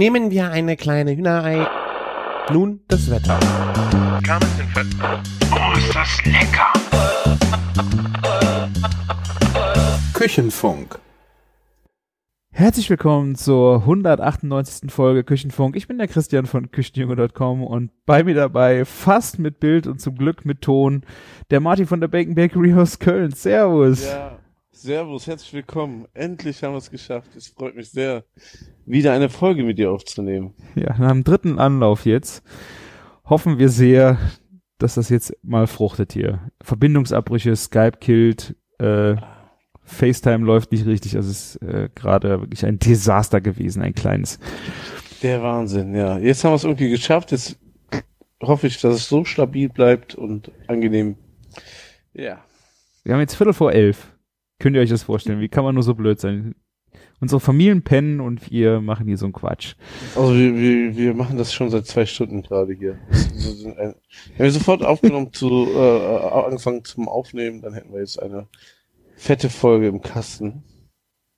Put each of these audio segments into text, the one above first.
Nehmen wir eine kleine Hühnerei. Nun das Wetter. Oh, ist das lecker! Küchenfunk. Herzlich willkommen zur 198. Folge Küchenfunk. Ich bin der Christian von Küchenjunge.com und bei mir dabei, fast mit Bild und zum Glück mit Ton, der Martin von der Bacon Bakery aus Köln. Servus. Ja, servus, herzlich willkommen. Endlich haben wir es geschafft. Es freut mich sehr, wieder eine Folge mit dir aufzunehmen. Ja, nach dem dritten Anlauf jetzt hoffen wir sehr, dass das jetzt mal fruchtet hier. Verbindungsabbrüche, Skype killt, äh, FaceTime läuft nicht richtig. Also es ist äh, gerade wirklich ein Desaster gewesen, ein kleines. Der Wahnsinn, ja. Jetzt haben wir es irgendwie geschafft. Jetzt hoffe ich, dass es so stabil bleibt und angenehm. Ja. Wir haben jetzt Viertel vor elf. Könnt ihr euch das vorstellen? Wie kann man nur so blöd sein? Unsere Familien pennen und wir machen hier so einen Quatsch. Also wir, wir, wir machen das schon seit zwei Stunden gerade hier. Wir wir sofort aufgenommen zu äh, angefangen zum Aufnehmen, dann hätten wir jetzt eine fette Folge im Kasten.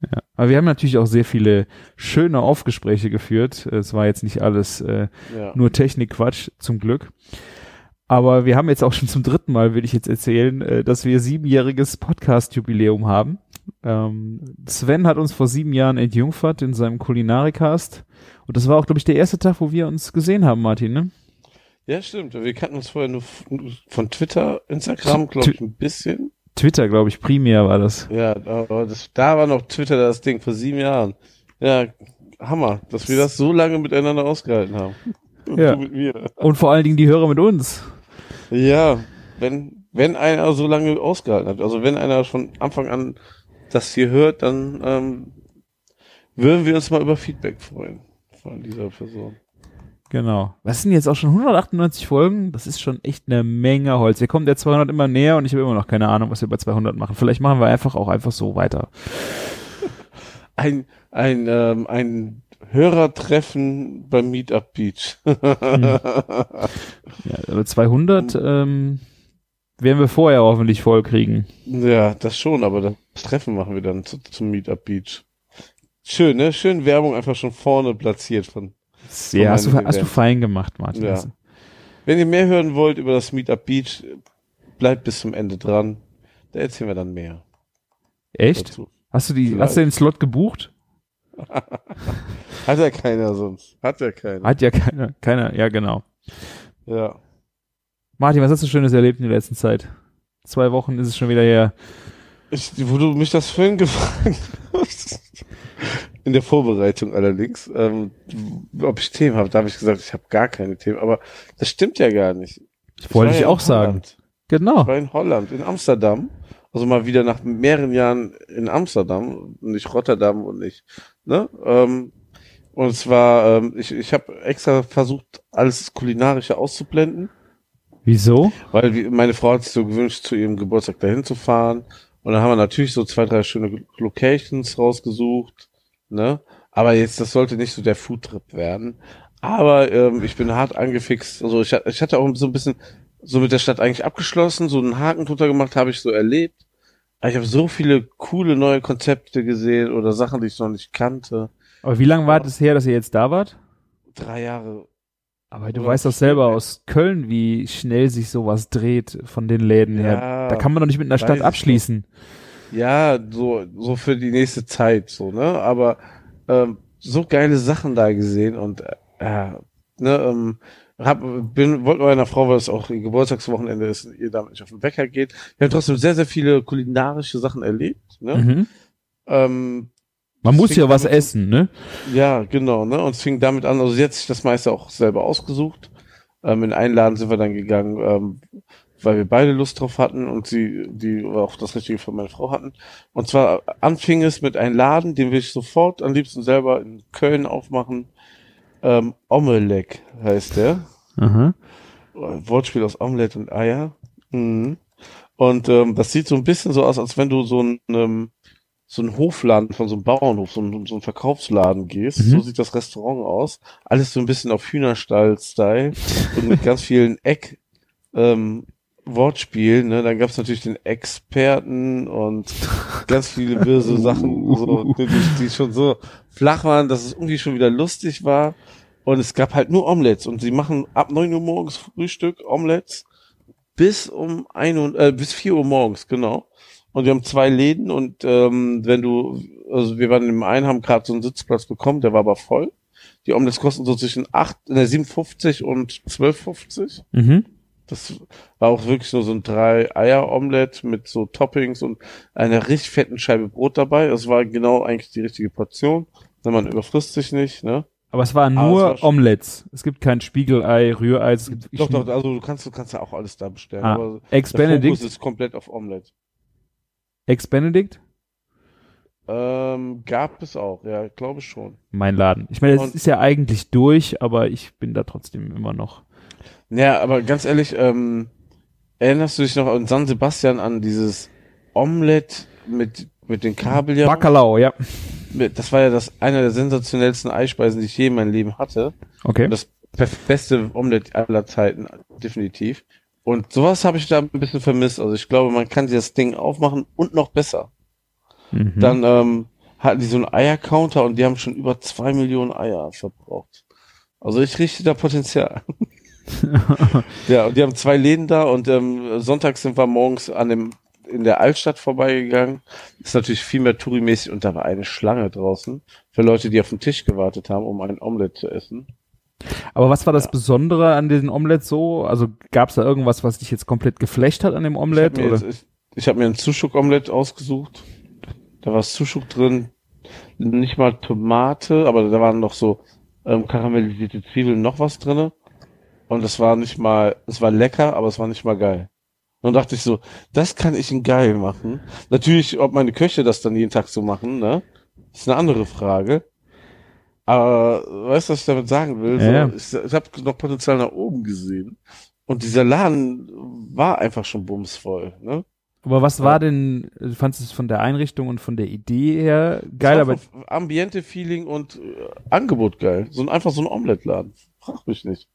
Ja. Aber wir haben natürlich auch sehr viele schöne Aufgespräche geführt. Es war jetzt nicht alles äh, Ja. nur Technikquatsch, zum Glück. Aber wir haben jetzt auch schon zum dritten Mal, will ich jetzt erzählen, äh, dass wir siebenjähriges Podcast-Jubiläum haben. Ähm, Sven hat uns vor sieben Jahren entjungfert in seinem Kulinarikast. Und das war auch, glaube ich, der erste Tag, wo wir uns gesehen haben, Martin, ne? Ja, stimmt. Wir kannten uns vorher nur von Twitter, Instagram, glaube ich, ein bisschen. Twitter, glaube ich, primär war das. Ja, aber das, da war noch Twitter das Ding vor sieben Jahren. Ja, Hammer, dass wir das so lange miteinander ausgehalten haben. Und Ja. du mit mir. Und vor allen Dingen die Hörer mit uns. Ja, wenn, wenn einer so lange ausgehalten hat, also wenn einer von Anfang an das hier hört, dann ähm, würden wir uns mal über Feedback freuen von dieser Person. Genau. Was sind jetzt auch schon 198 Folgen? Das ist schon echt eine Menge Holz. Wir kommen der 200 immer näher und ich habe immer noch keine Ahnung, was wir bei 200 machen. Vielleicht machen wir einfach auch einfach so weiter. Ein, ein, ähm, ein Hörertreffen beim Meetup Beach. Ja, aber 200 ähm, werden wir vorher hoffentlich voll kriegen. Ja, das schon, aber das Treffen machen wir dann zu, zum Meetup Beach. Schön, ne? Schön Werbung einfach schon vorne platziert von. Ja, hast du, hast du fein gemacht, Martin. Ja. Also, Wenn ihr mehr hören wollt über das Meetup Beach, bleibt bis zum Ende dran. Da erzählen wir dann mehr Echt? dazu. Hast du die, Vielleicht. hast du den Slot gebucht? Hat ja keiner sonst. Hat ja keiner. Hat ja keiner, keiner, ja genau. Ja. Martin, was hast du Schönes erlebt in der letzten Zeit? Zwei Wochen ist es schon wieder her. Ich, wo du mich das vorhin gefragt hast, in der Vorbereitung allerdings, ähm, ob ich Themen habe, da habe ich gesagt, ich habe gar keine Themen, aber das stimmt ja gar nicht. Ich wollte ich ja auch sagen. Genau. Ich war in Holland, in Amsterdam. Also mal wieder nach mehreren Jahren in Amsterdam, nicht Rotterdam und nicht, ne? Ähm, und zwar, ähm, ich, ich habe extra versucht, alles Kulinarische auszublenden, Wieso? weil wie- meine Frau hat sich so gewünscht, zu ihrem Geburtstag dahin zu fahren. Und dann haben wir natürlich so zwei, drei schöne Locations rausgesucht, ne? Aber jetzt, das sollte nicht so der Foodtrip werden. Aber ähm, ich bin hart angefixt. Also ich, ich hatte auch so ein bisschen so mit der Stadt eigentlich abgeschlossen, so einen Haken drunter gemacht, habe ich so erlebt. Aber ich habe so viele coole neue Konzepte gesehen oder Sachen, die ich noch nicht kannte. Aber wie lange war es her, dass ihr jetzt da wart? Drei Jahre. Aber du Oder weißt doch selber aus Köln, wie schnell sich sowas dreht von den Läden her. Ja, Da kann man doch nicht mit einer Stadt abschließen. Ja, so, so für die nächste Zeit, so, ne? Aber ähm, so geile Sachen da gesehen und äh, ne, ähm, hab, bin, wollte meiner Frau, weil es auch ihr Geburtstagswochenende ist, ihr damit nicht auf den Bäcker geht. Wir haben trotzdem sehr, sehr viele kulinarische Sachen erlebt, ne? Mhm. Ähm, Man muss ja was damit- essen, ne? ja, genau, ne? Und es fing damit an, also sie hat sich das meiste auch selber ausgesucht. Ähm, in einen Laden sind wir dann gegangen, ähm, weil wir beide Lust drauf hatten und sie, die auch das Richtige für meine Frau hatten. Und zwar anfing es mit einem Laden, den will ich sofort am liebsten selber in Köln aufmachen. Ähm, Omelek heißt der. Aha. Wortspiel aus Omelette und Eier. Mhm. Und ähm, das sieht so ein bisschen so aus, als wenn du so ein ähm, so ein Hofladen von so einem Bauernhof, so ein, so ein Verkaufsladen gehst. Mhm. So sieht das Restaurant aus. Alles so ein bisschen auf Hühnerstall-Style und mit ganz vielen Eck, ähm, Wortspiel, ne? Dann gab's natürlich den Experten und ganz viele böse Sachen, so, die, die schon so flach waren, dass es irgendwie schon wieder lustig war. Und es gab halt nur Omelettes und sie machen ab neun Uhr morgens Frühstück, Omelettes, bis um ein Uhr, äh, bis vier Uhr morgens, genau. Und wir haben zwei Läden und ähm, wenn du, also wir waren im einen, haben gerade so einen Sitzplatz bekommen, der war aber voll. Die Omelettes kosten so zwischen acht, äh, 7,50 und 12,50. Mhm. Das war auch wirklich nur so ein drei Eier Omelette mit so Toppings und einer richtig fetten Scheibe Brot dabei. Das war genau eigentlich die richtige Portion. Ne, Man überfrisst sich nicht, ne? Aber es waren nur es war Omelettes. Es gibt kein Spiegelei, Rührei. Es gibt Doch, doch, also du kannst, du kannst ja auch alles da bestellen. Ah, aber Ex der Benedict. Fokus ist komplett auf Omelette. Ex Benedict. Ähm, gab es auch, ja, ich glaube schon. Mein Laden. Ich meine, es ist ja eigentlich durch, aber ich bin da trotzdem immer noch. Ja, aber ganz ehrlich, ähm, erinnerst du dich noch an San Sebastian an dieses Omelette mit, mit den Kabeljau? Bacalao, ja. Das war ja das, einer der sensationellsten Eispeisen, die ich je in meinem Leben hatte. Okay. Das beste Omelette aller Zeiten, definitiv. Und sowas habe ich da ein bisschen vermisst. Also ich glaube, man kann sich das Ding aufmachen und noch besser. Mhm. Dann ähm, hatten die so einen Eiercounter und die haben schon über zwei Millionen Eier verbraucht. Also ich richte da Potenzial. ja, und die haben zwei Läden da und ähm, sonntags sind wir morgens an dem in der Altstadt vorbeigegangen. Ist natürlich viel mehr Touri-mäßig und da war eine Schlange draußen für Leute, die auf den Tisch gewartet haben, um ein Omelette zu essen. Aber was war das Besondere an diesen Omelettes so? Also gab es da irgendwas, was dich jetzt komplett geflecht hat an dem Ich habe Omelette? mir, hab mir ein Zuschuk-Omelette ausgesucht. Da war Zuschuk drin, nicht mal Tomate, aber da waren noch so ähm, karamellisierte Zwiebeln, noch was drinne. Und es war nicht mal, es war lecker, aber es war nicht mal geil. Und dann dachte ich so, das kann ich in geil machen. Natürlich, ob meine Köche das dann jeden Tag so machen, ne? Ist eine andere Frage. Aber weißt du, was ich damit sagen will? Ja, ja. So, ich ich habe noch Potenzial nach oben gesehen. Und dieser Laden war einfach schon bumsvoll, ne? Aber was war denn, du fandest es von der Einrichtung und von der Idee her geil, aber einfach Ambiente-Feeling und äh, Angebot geil. So ein, einfach so ein Omelette-Laden. Frag mich nicht.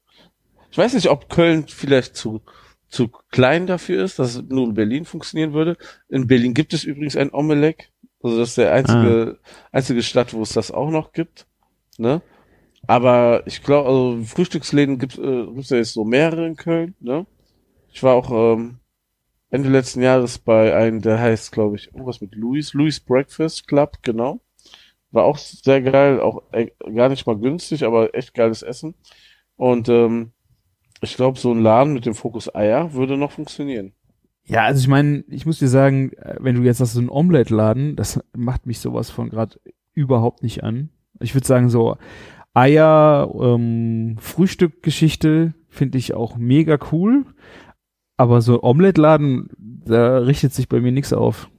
Ich weiß nicht, ob Köln vielleicht zu, zu klein dafür ist, dass es nur in Berlin funktionieren würde. In Berlin gibt es übrigens ein Omelette. Also das ist der einzige, einzige Stadt, wo es das auch noch gibt. Ne? Aber ich glaube, also Frühstücksläden gibt äh, gibt's ja jetzt so mehrere in Köln. Ne? Ich war auch ähm, Ende letzten Jahres bei einem, der heißt, glaube ich, irgendwas mit Louis, Louis Breakfast Club, genau. War auch sehr geil, auch äh, gar nicht mal günstig, aber echt geiles Essen. Und ähm, ich glaube, so ein Laden mit dem Fokus Eier würde noch funktionieren. ja, also ich meine, ich muss dir sagen, äh, wenn du jetzt hast so einen Omelette-Laden, das macht mich sowas von gerade überhaupt nicht an. Ich würde sagen so Eier, ähm, Frühstückgeschichte finde ich auch mega cool, aber so Omelette-Laden, da richtet sich bei mir nichts auf.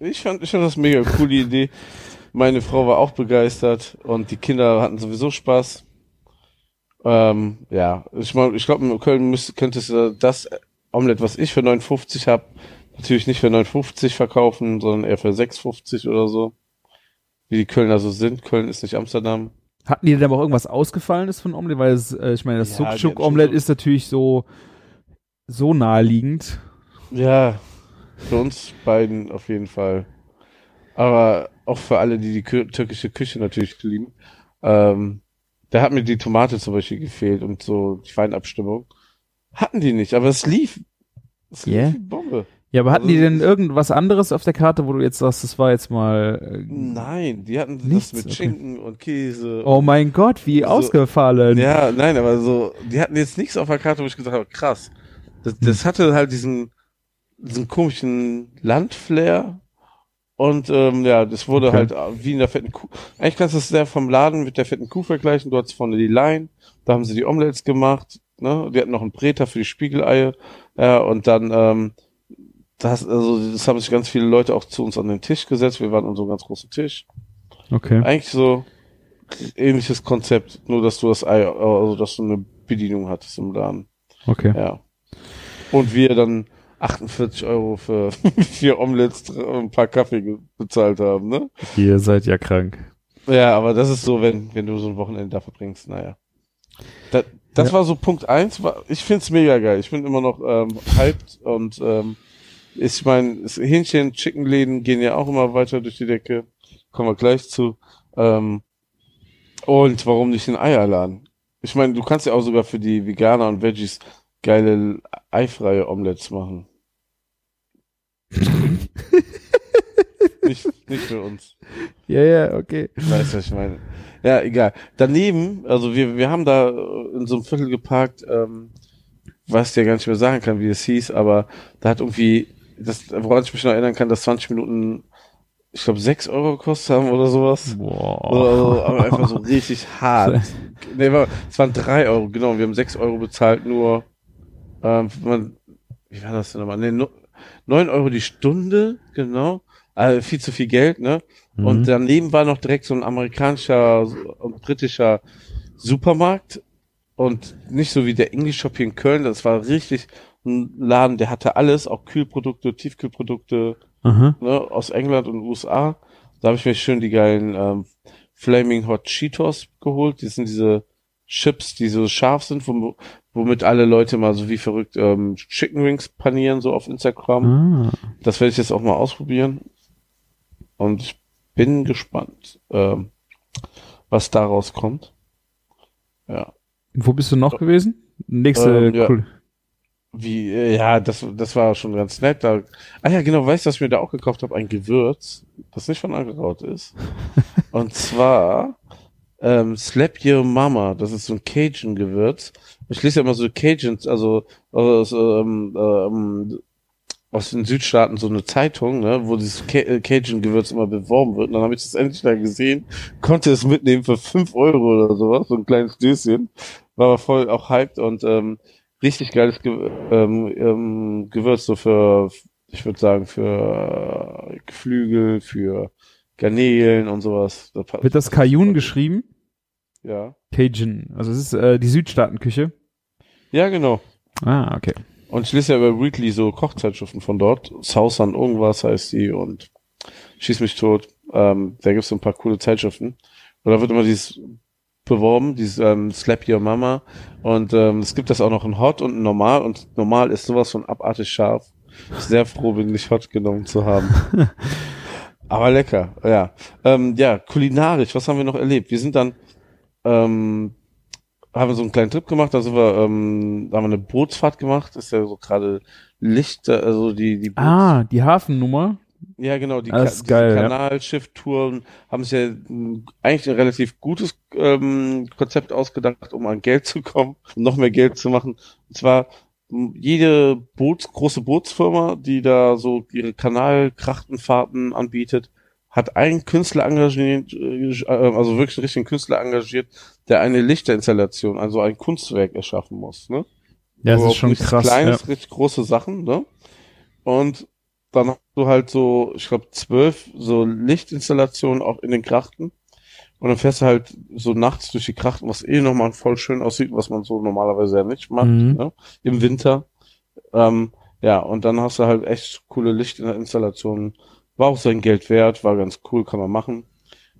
Ich fand, ich fand das mega coole Idee. Meine Frau war auch begeistert und die Kinder hatten sowieso Spaß. Ähm, ja, ich meine, ich glaube, in Köln müsste, könntest du das Omelette, was ich für 59 habe, natürlich nicht für 59 verkaufen, sondern eher für 6,50 oder so. Wie die Kölner so sind. Köln ist nicht Amsterdam. Hatten die denn aber auch irgendwas Ausgefallenes von Omelette? Weil es, äh, ich meine, das Ja, so- ist natürlich so, so naheliegend. Ja, für uns beiden auf jeden Fall. Aber auch für alle, die die türkische Küche natürlich lieben. Ähm, da hat mir die Tomate zum Beispiel gefehlt und so die Weinabstimmung. Hatten die nicht, aber es lief. Es Yeah. lief wie Bombe. Ja, aber hatten Also, die denn irgendwas anderes auf der Karte, wo du jetzt sagst, das war jetzt mal. Äh, Nein, die hatten Nichts, das mit okay. Schinken und Käse. oh mein Gott, wie So- ausgefallen. Ja, nein, aber so, die hatten jetzt nichts auf der Karte, wo ich gesagt habe, krass. Das, Hm. das hatte halt diesen, diesen komischen Landflair. Und ähm, ja, das wurde Okay. halt äh, wie in der fetten Kuh. Eigentlich kannst du es sehr vom Laden mit der fetten Kuh vergleichen. Du hattest vorne die Line, da haben sie die Omelettes gemacht. Ne? Die hatten noch einen Breter für die Spiegeleier. Ja, und dann, ähm, das, also, das haben sich ganz viele Leute auch zu uns an den Tisch gesetzt. Wir waren an so einem ganz großen Tisch. Okay. Eigentlich so ähnliches Konzept, nur dass du das Ei, also dass du eine Bedienung hattest im Laden. Okay. Ja. Und wir dann 48 Euro für vier Omelettes und ein paar Kaffee bezahlt haben, ne? Ihr seid ja krank. Ja, aber das ist so, wenn, wenn du so ein Wochenende da verbringst, naja. Da, das Ja. war so Punkt eins. Ich find's mega geil. Ich bin immer noch ähm, hyped und ähm, ich meine, Hähnchen, Chickenläden gehen ja auch immer weiter durch die Decke. Kommen wir gleich zu. Ähm, und warum nicht ein Eierladen? Ich meine, du kannst ja auch sogar für die Veganer und Veggies geile eifreie Omelettes machen. nicht, nicht für uns. Ja, ja, okay. Weißt du, was ich meine? Ja, egal. Daneben, also wir, wir haben da äh, in so einem Viertel geparkt, ähm, was dir gar nicht mehr sagen kann, wie es hieß, aber da hat irgendwie, das, woran ich mich noch erinnern kann, dass 20 Minuten, ich glaube, 6 Euro gekostet haben oder sowas. Boah. Oder, also, aber einfach so richtig hart. Nee, war, es waren 3 Euro, genau. Wir haben 6 Euro bezahlt, nur, ähm, man, wie war das denn nochmal? Nee, no, 9 Euro die Stunde, genau. Also viel zu viel Geld, ne? Mhm. Und daneben war noch direkt so ein amerikanischer und britischer Supermarkt und nicht so wie der English Shop hier in Köln. Das war richtig ein Laden, der hatte alles, auch Kühlprodukte, Tiefkühlprodukte Aha. ne, aus England und USA. Da habe ich mir schön die geilen ähm, Flaming Hot Cheetos geholt. Die sind diese Chips, die so scharf sind, wom womit alle Leute mal so wie verrückt ähm, Chicken Wings panieren, so auf Instagram. Ah. Das werde ich jetzt auch mal ausprobieren. Und ich bin gespannt, ähm, was daraus kommt. Ja. Wo bist du noch gewesen? Nächste Ähm, ja. cool. Wie, äh, ja, das, das war schon ganz nett. Da, ah ja, genau, weißt du, was ich mir da auch gekauft habe? Ein Gewürz, das nicht von Angeраut ist. Und zwar ähm, Slap Your Mama. Das ist so ein Cajun-Gewürz. Ich lese ja immer so Cajuns, also aus, ähm, ähm, aus den Südstaaten so eine Zeitung, ne, wo dieses äh, Cajun-Gewürz immer beworben wird. Und dann habe ich das endlich da gesehen, konnte es mitnehmen für 5 Euro oder sowas, so ein kleines Döschen. War aber voll auch hyped und ähm, richtig geiles Ge ähm, ähm, Gewürz, so für, ich würde sagen, für äh, Geflügel, für Garnelen und sowas. Da pa- Wird das Cajun geschrieben? Ja. Cajun. Also es ist äh, die Südstaatenküche. Ja, genau. Ah, okay. Und ich lese ja über Weekly so Kochzeitschriften von dort. Southern irgendwas heißt die und Schieß mich tot. Ähm, da gibt's so ein paar coole Zeitschriften. Und da wird immer dieses beworben, dieses ähm, Slap Your Mama. Und ähm, es gibt das auch noch in Hot und in Normal. Und Normal ist sowas von abartig scharf. Sehr froh bin, nicht Hot genommen zu haben. Aber lecker, ja. Ähm, ja, kulinarisch, was haben wir noch erlebt? Wir sind dann, ähm, haben wir so einen kleinen Trip gemacht, da sind wir, ähm, da haben wir eine Bootsfahrt gemacht, ist ja so gerade Licht, also die, die Boots Ah, die Hafennummer. ja, genau, die, Ka geil, ja. Kanalschiff-Touren haben sich ja m, eigentlich ein relativ gutes ähm, Konzept ausgedacht, um an Geld zu kommen, um noch mehr Geld zu machen. Und zwar m, jede Boots, große Bootsfirma, die da so ihre Kanalkrachtenfahrten anbietet, hat einen Künstler engagiert, äh, also wirklich einen richtigen Künstler engagiert, der eine Lichterinstallation, also ein Kunstwerk erschaffen muss. Ne? Ja, das Aber ist schon krass. Kleines, ja. richtig große Sachen, ne? Und dann hast du halt so, ich glaube, zwölf so Lichtinstallationen auch in den Krachten. Und dann fährst du halt so nachts durch die Krachten, was eh nochmal voll schön aussieht, was man so normalerweise ja nicht macht, Mhm. ne? Im Winter. Ähm, ja, und dann hast du halt echt coole Lichtinstallationen. War auch sein Geld wert, war ganz cool, kann man machen.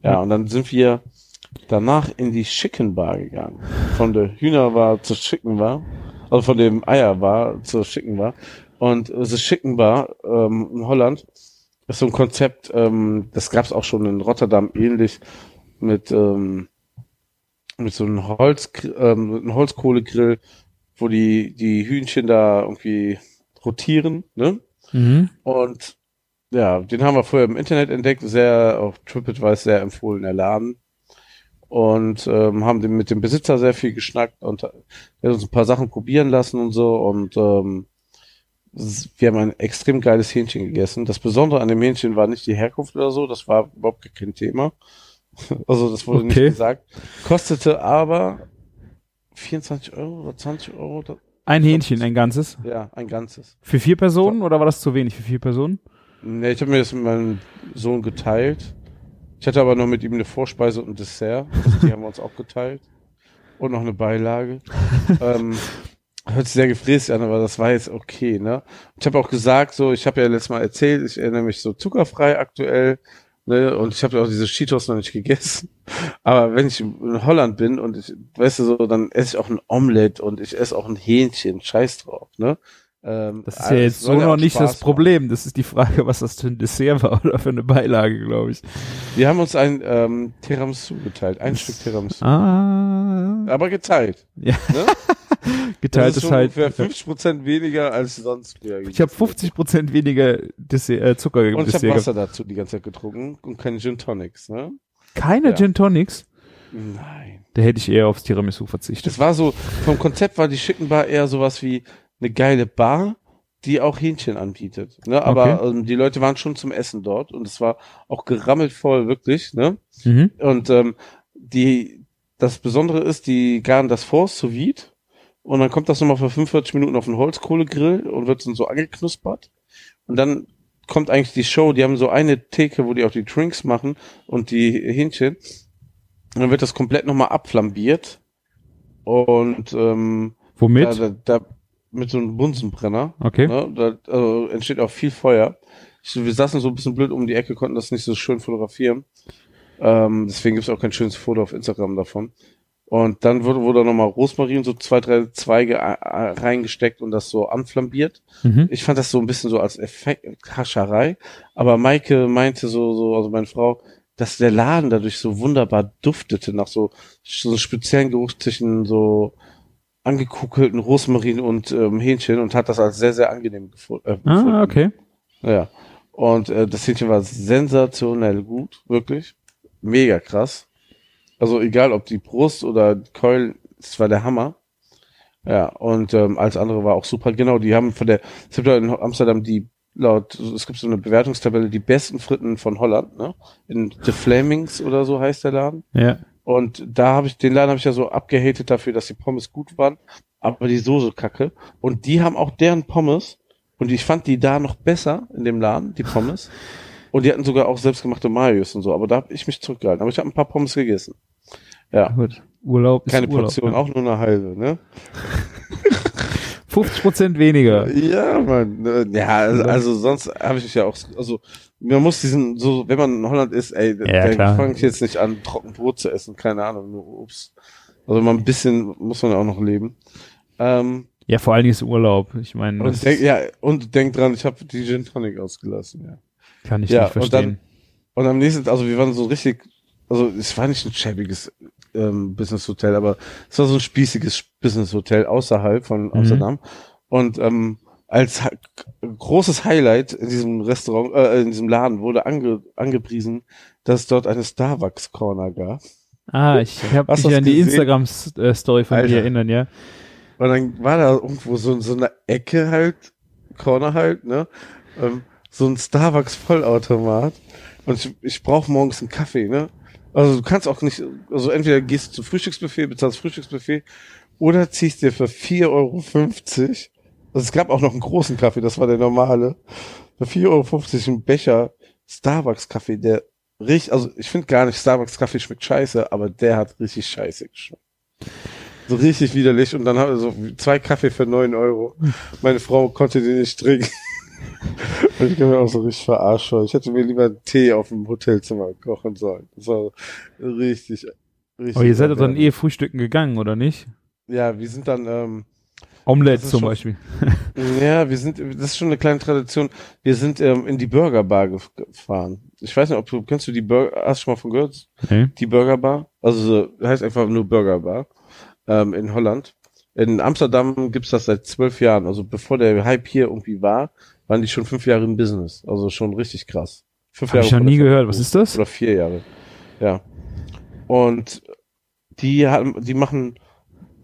Ja, und dann sind wir danach in die Chicken Bar gegangen. Von der Hühnerbar zur Chicken Bar. Also von dem Eierbar zur Chicken Bar. Und The Chicken Bar ähm, in Holland ist so ein Konzept, ähm, das gab es auch schon in Rotterdam ähnlich mit, ähm, mit so einem Holz, ähm, mit einem Holzkohlegrill, wo die, die Hühnchen da irgendwie rotieren, ne? Mhm. Und ja, den haben wir vorher im Internet entdeckt, sehr auf TripAdvisor sehr empfohlener Laden. Und ähm, haben den, mit dem Besitzer sehr viel geschnackt und er hat uns ein paar Sachen probieren lassen und so. Und ähm, wir haben ein extrem geiles Hähnchen gegessen. Das Besondere an dem Hähnchen war nicht die Herkunft oder so, das war überhaupt kein Thema. Also das wurde nicht Okay. gesagt. Kostete aber 24 Euro oder 20 Euro. Ein Hähnchen, ein ganzes. Ja, ein ganzes. Für vier Personen oder war das zu wenig für vier Personen? Nee, ich habe mir das mit meinem Sohn geteilt. Ich hatte aber noch mit ihm eine Vorspeise und ein Dessert. Also die haben wir uns auch geteilt. Und noch eine Beilage. ähm, hört sich sehr gefräst an, aber das war jetzt okay, ne? Ich habe auch gesagt, so, ich habe ja letztes Mal erzählt, ich erinnere mich so zuckerfrei aktuell. Ne? Und ich habe ja auch diese Cheetos noch nicht gegessen. Aber wenn ich in Holland bin und ich, weißt du so, dann esse ich auch ein Omelette und ich esse auch ein Hähnchen. Scheiß drauf, ne? Ähm, Das ist ja alles jetzt so noch nicht Spaß das Problem. Das ist die Frage, was das für ein Dessert war oder für eine Beilage, glaube ich. machen. Wir haben uns ein ähm, Tiramisu geteilt, ein Stück Tiramisu. Ah. Aber geteilt. Ja. Ne? Geteilt das ist ist halt. ungefähr 50% weniger als sonst. Ich habe gegessen. 50% weniger Dessert, äh, Zucker im Und ich habe. Wasser dazu die ganze Zeit getrunken und keine Gin Tonics, ne? Keine Ja. Gin Tonics? Nein. Da hätte ich eher aufs Tiramisu verzichtet. Das war so, vom Konzept war die Chicken Bar eher sowas wie eine geile Bar, die auch Hähnchen anbietet. Ne? Aber Okay. ähm, die Leute waren schon zum Essen dort und es war auch gerammelt voll, wirklich. Ne? Mhm. Und ähm, die, das Besondere ist, die garen das vor, sous vide. Und dann kommt das nochmal für 45 Minuten auf den Holzkohlegrill und wird dann so angeknuspert. Und dann kommt eigentlich die Show, die haben so eine Theke, wo die auch die Drinks machen und die Hähnchen. Und dann wird das komplett nochmal abflambiert. Und ähm, Womit? da, da, da, mit so einem Bunsenbrenner. okay. Ne? Da also entsteht auch viel Feuer. Ich, wir saßen so ein bisschen blöd um die Ecke, konnten das nicht so schön fotografieren. Ähm, deswegen gibt's auch kein schönes Foto auf Instagram davon. Und dann wurde, wurde nochmal Rosmarin, so zwei, drei Zweige äh, äh, reingesteckt und das so anflambiert. Mhm. Ich fand das so ein bisschen so als Effekt, Hascherei. Aber Maike meinte so, so, also meine Frau, dass der Laden dadurch so wunderbar duftete nach so, so einem speziellen Geruch zwischen so angekugelten Rosmarin und ähm, Hähnchen und hat das als sehr, sehr angenehm gefu äh, gefunden. Ah, okay. Ja. Und äh, das Hähnchen war sensationell gut, wirklich. Mega krass. Also egal, ob die Brust oder Keul, das war der Hammer. Ja, und ähm, alles andere war auch super. Genau, die haben von der, es gibt ja in Amsterdam die, laut, es gibt so eine Bewertungstabelle, die besten Fritten von Holland, ne? In The Flamings oder so heißt der Laden. Ja. Und da habe ich, den Laden habe ich ja so abgehatet dafür, dass die Pommes gut waren, aber die Soße kacke. Und die haben auch deren Pommes. Und ich fand die da noch besser in dem Laden, die Pommes. Und die hatten sogar auch selbstgemachte Mayos und so, aber da habe ich mich zurückgehalten. Aber ich habe ein paar Pommes gegessen. Ja, Gut. Urlaub ist keine. Portion, ne? auch nur eine halbe, ne? 50% weniger. Ja, man. ne, Ja, also, also sonst habe ich mich ja auch, also man muss diesen, so, wenn man in Holland ist, ey, Ja, dann fange ich jetzt nicht an, trocken Brot zu essen, keine Ahnung, nur Obst. Also mal ein bisschen muss man ja auch noch leben. Ähm, Ja, vor allen Dingen ist Urlaub. Ich meine, und denk, ja, und denk dran, ich habe die Gin Tonic ausgelassen, ja. kann ich ja, nicht und verstehen. Und am nächsten, also wir waren so richtig, also es war nicht ein schäbiges ähm, Business Hotel, aber es war so ein spießiges Business Hotel außerhalb von Amsterdam. Und ähm, als großes Highlight in diesem Restaurant, äh, in diesem Laden wurde ange angepriesen, dass es dort eine Starbucks Corner gab. ah, ich habe mich an die? Instagram-Story von Alter. dir erinnern, ja. Und dann war da irgendwo so, so eine Ecke halt, Corner halt, ne? Ähm, so ein Starbucks Vollautomat. Und ich, ich brauche morgens einen Kaffee, ne? Also du kannst auch nicht, also entweder gehst du zum Frühstücksbuffet, bezahlst Frühstücksbuffet, oder ziehst dir für 4,50 Euro, also es gab auch noch einen großen Kaffee, das war der normale, für 4,50 Euro einen Becher Starbucks Kaffee, der richtig, also ich finde gar nicht, Starbucks Kaffee schmeckt scheiße, aber der hat richtig scheiße geschmeckt. So richtig widerlich und dann haben wir so zwei Kaffee für 9 Euro. Meine Frau konnte den nicht trinken. Ich bin mir auch so richtig verarscht. vor. Ich hätte mir lieber einen Tee auf dem Hotelzimmer kochen sollen. Das war richtig, richtig. Aber ihr seid doch dann eh frühstücken gegangen, oder nicht? Ja, wir sind dann, ähm, Omelette zum schon- Beispiel. ja, wir sind, das ist schon eine kleine Tradition. Wir sind ähm, in die Burgerbar gef- gefahren. Ich weiß nicht, ob du, kennst du die Burger, hast du schon mal von gehört? Nee. Die Burgerbar? Also, so, heißt einfach nur Burgerbar, ähm, in Holland. In Amsterdam gibt's das seit zwölf Jahren. Also, bevor der Hype hier irgendwie war, waren die schon fünf Jahre im Business. Also, schon richtig krass. Fünf Hab ich noch nie gehört. Was ist das? Oder vier Jahre. Ja. Und die haben, die machen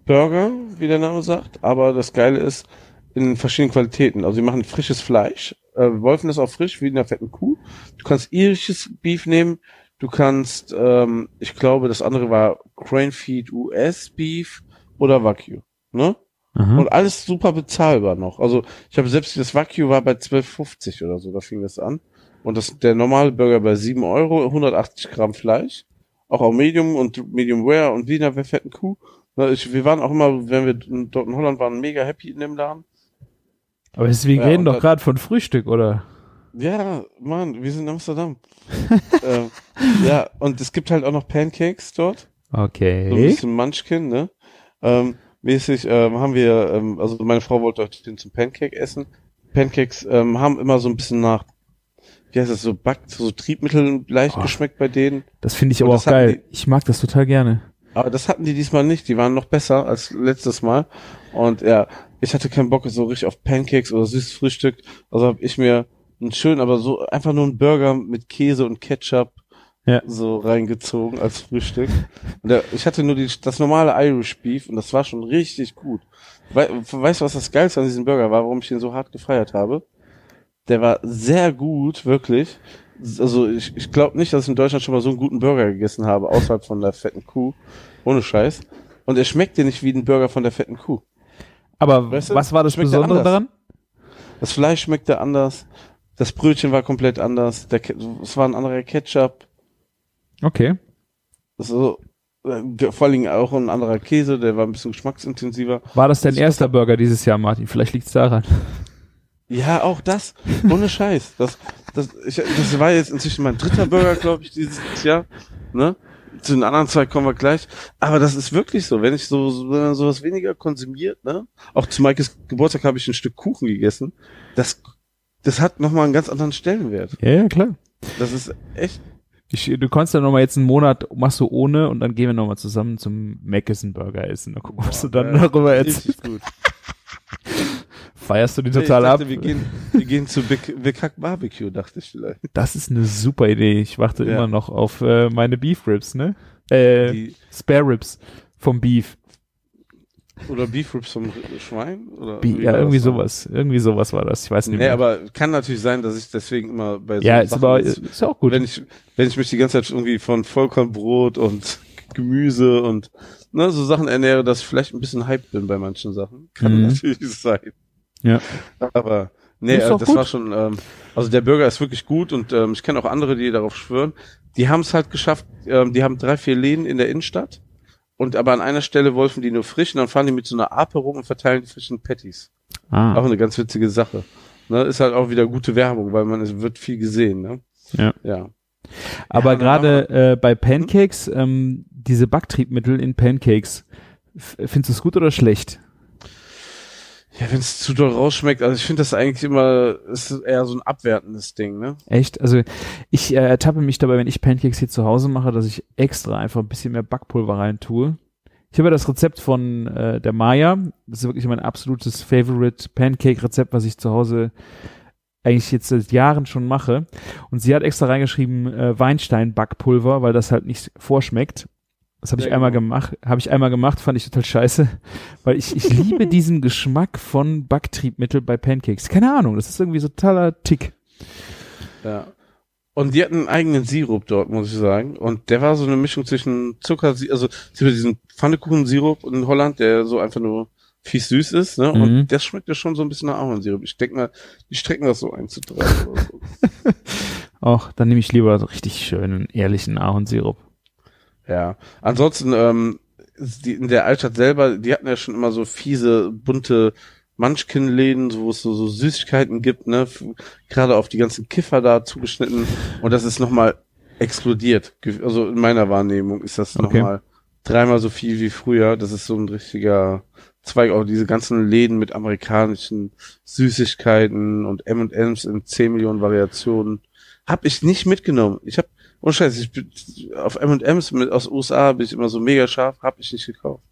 Burger, wie der Name sagt, aber das Geile ist, in verschiedenen Qualitäten. Also die machen frisches Fleisch. Äh, Wolfen ist auch frisch, wie in der fetten Kuh. Du kannst irisches Beef nehmen. Du kannst, ähm, ich glaube, das andere war Crane Feed US Beef oder Wagyu. Ne? Aha. Und alles super bezahlbar noch. Also ich habe selbst das Wagyu war bei 12,50 oder so, da fing das an. Und das, der normale Burger bei 7 Euro, 180 Gramm Fleisch. Auch auch Medium und Medium Rare und Wiener bei fetten Kuh. Ich, wir waren auch immer, wenn wir dort in Holland waren, mega happy in dem Laden. Aber wir Ja, reden doch gerade von Frühstück, oder? Ja, Mann, wir sind in Amsterdam. ähm, ja, und es gibt halt auch noch Pancakes dort. So ein Okay. bisschen Munchkin, ne? Ähm, mäßig ähm, haben wir, ähm, also meine Frau wollte heute den zum Pancake essen. Pancakes ähm, haben immer so ein bisschen nach, wie heißt das, so backt, so Triebmittel leicht Oh. geschmeckt bei denen. Das finde ich aber auch geil. Ich mag das total gerne. Aber das hatten die diesmal nicht. Die waren noch besser als letztes Mal. Und ja, ich hatte keinen Bock so richtig auf Pancakes oder süßes Frühstück. Also habe ich mir einen schönen, aber so einfach nur einen Burger mit Käse und Ketchup Ja. so reingezogen als Frühstück. Und der, ich hatte nur die, das normale Irish Beef und das war schon richtig gut. Wei, weißt du, was das Geilste an diesem Burger war, warum ich ihn so hart gefeiert habe? Der war sehr gut, wirklich. Also ich, ich glaube nicht, dass ich in Deutschland schon mal so einen guten Burger gegessen habe, außerhalb von der fetten Kuh. Ohne Scheiß. Und er schmeckte nicht wie ein Burger von der fetten Kuh. Aber Weißt du, was war das schmeckt Besondere anders. daran? Das Fleisch schmeckte anders. Das Brötchen war komplett anders. Der, es war ein anderer Ketchup. Okay. So, äh, vor allen Dingen auch ein anderer Käse, der war ein bisschen geschmacksintensiver. War das dein Das- erster Burger dieses Jahr, Martin? Vielleicht liegt's daran. Ja, auch das. Ohne Scheiß. Das, das, ich, das war jetzt inzwischen mein dritter Burger, glaube ich, dieses Jahr. Ne? Zu den anderen zwei kommen wir gleich. Aber das ist wirklich so. Wenn ich so, so sowas weniger konsumiert, ne? Auch zu Maikes Geburtstag habe ich ein Stück Kuchen gegessen. Das, das hat nochmal einen ganz anderen Stellenwert. Ja, ja, klar. Das ist echt. Ich, du kannst ja noch mal jetzt einen Monat, machst du ohne und dann gehen wir noch mal zusammen zum Mcison Burger essen. Dann gucken, was du dann Ja, darüber erzählst. Gut. Feierst du die Nee, total ich dachte, ab? Wir gehen, wir gehen zu Big, Big Hack Barbecue, dachte ich vielleicht. Das ist eine super Idee. Ich warte Ja. immer noch auf äh, meine Beef Ribs, ne? Äh, Die, Spare Ribs vom Beef. Oder Beef Ribs vom Schwein? Oder Be ja, irgendwie sowas. Irgendwie sowas war das. Ich weiß nicht Nee, mehr. aber kann natürlich sein, dass ich deswegen immer bei so ja, ist Sachen aber ist ja auch gut. wenn ich wenn ich mich die ganze Zeit irgendwie von Vollkornbrot und Gemüse und ne, so Sachen ernähre, dass ich vielleicht ein bisschen hyped bin bei manchen Sachen. Kann Mhm. natürlich sein. Ja. Aber nee, äh, das gut. war schon, ähm, also der Burger ist wirklich gut und ähm, ich kenne auch andere, die darauf schwören. Die haben es halt geschafft, ähm, die haben drei, vier Läden in der Innenstadt und aber an einer Stelle wolfen die nur frisch und dann fahren die mit so einer Ape rum und verteilen die frischen Patties. ah, Auch eine ganz witzige Sache. Ne, ist halt auch wieder gute Werbung, weil man es wird viel gesehen, ne? Ja. Ja. aber Ja, gerade äh, bei Pancakes, ähm, diese Backtriebmittel in Pancakes, findest du es gut oder schlecht? Ja, wenn es zu doll rausschmeckt, also ich finde das eigentlich immer, ist eher so ein abwertendes Ding, ne? Echt? Also ich äh, ertappe mich dabei, wenn ich Pancakes hier zu Hause mache, dass ich extra einfach ein bisschen mehr Backpulver rein tue. Ich habe ja das Rezept von äh, der Maya. Das ist wirklich mein absolutes Favorite Pancake-Rezept, was ich zu Hause eigentlich jetzt seit Jahren schon mache. Und sie hat extra reingeschrieben äh, Weinstein-Backpulver, weil das halt nicht vorschmeckt. Das habe ich einmal genau. gemacht, habe ich einmal gemacht, fand ich total scheiße, weil ich, ich liebe diesen Geschmack von Backtriebmittel bei Pancakes. Keine Ahnung, das ist irgendwie so totaler Tick. Ja. Und die hatten einen eigenen Sirup dort, muss ich sagen. Und der war so eine Mischung zwischen Zucker, also diesen Pfannekuchensirup in Holland, der so einfach nur fies süß ist, ne? Mhm. Und das schmeckt ja schon so ein bisschen nach Ahornsirup. Ich denke mal, die strecken das so ein zu drei oder so. Dann nehme ich lieber so richtig schönen, ehrlichen Ahornsirup. Ja. Ansonsten, ähm, die, in der Altstadt selber, die hatten ja schon immer so fiese, bunte Munchkin-Läden, so, wo es so, so Süßigkeiten gibt, ne? Gerade auf die ganzen Kiffer da zugeschnitten. Und das ist nochmal explodiert. Also in meiner Wahrnehmung ist das Okay. nochmal dreimal so viel wie früher. Das ist so ein richtiger Zweig. Auch diese ganzen Läden mit amerikanischen Süßigkeiten und M&M's in 10 Millionen Variationen. Hab ich nicht mitgenommen. Ich hab, oh Scheiße, ich bin, auf M&M's mit, aus USA bin ich immer so mega scharf, hab ich nicht gekauft.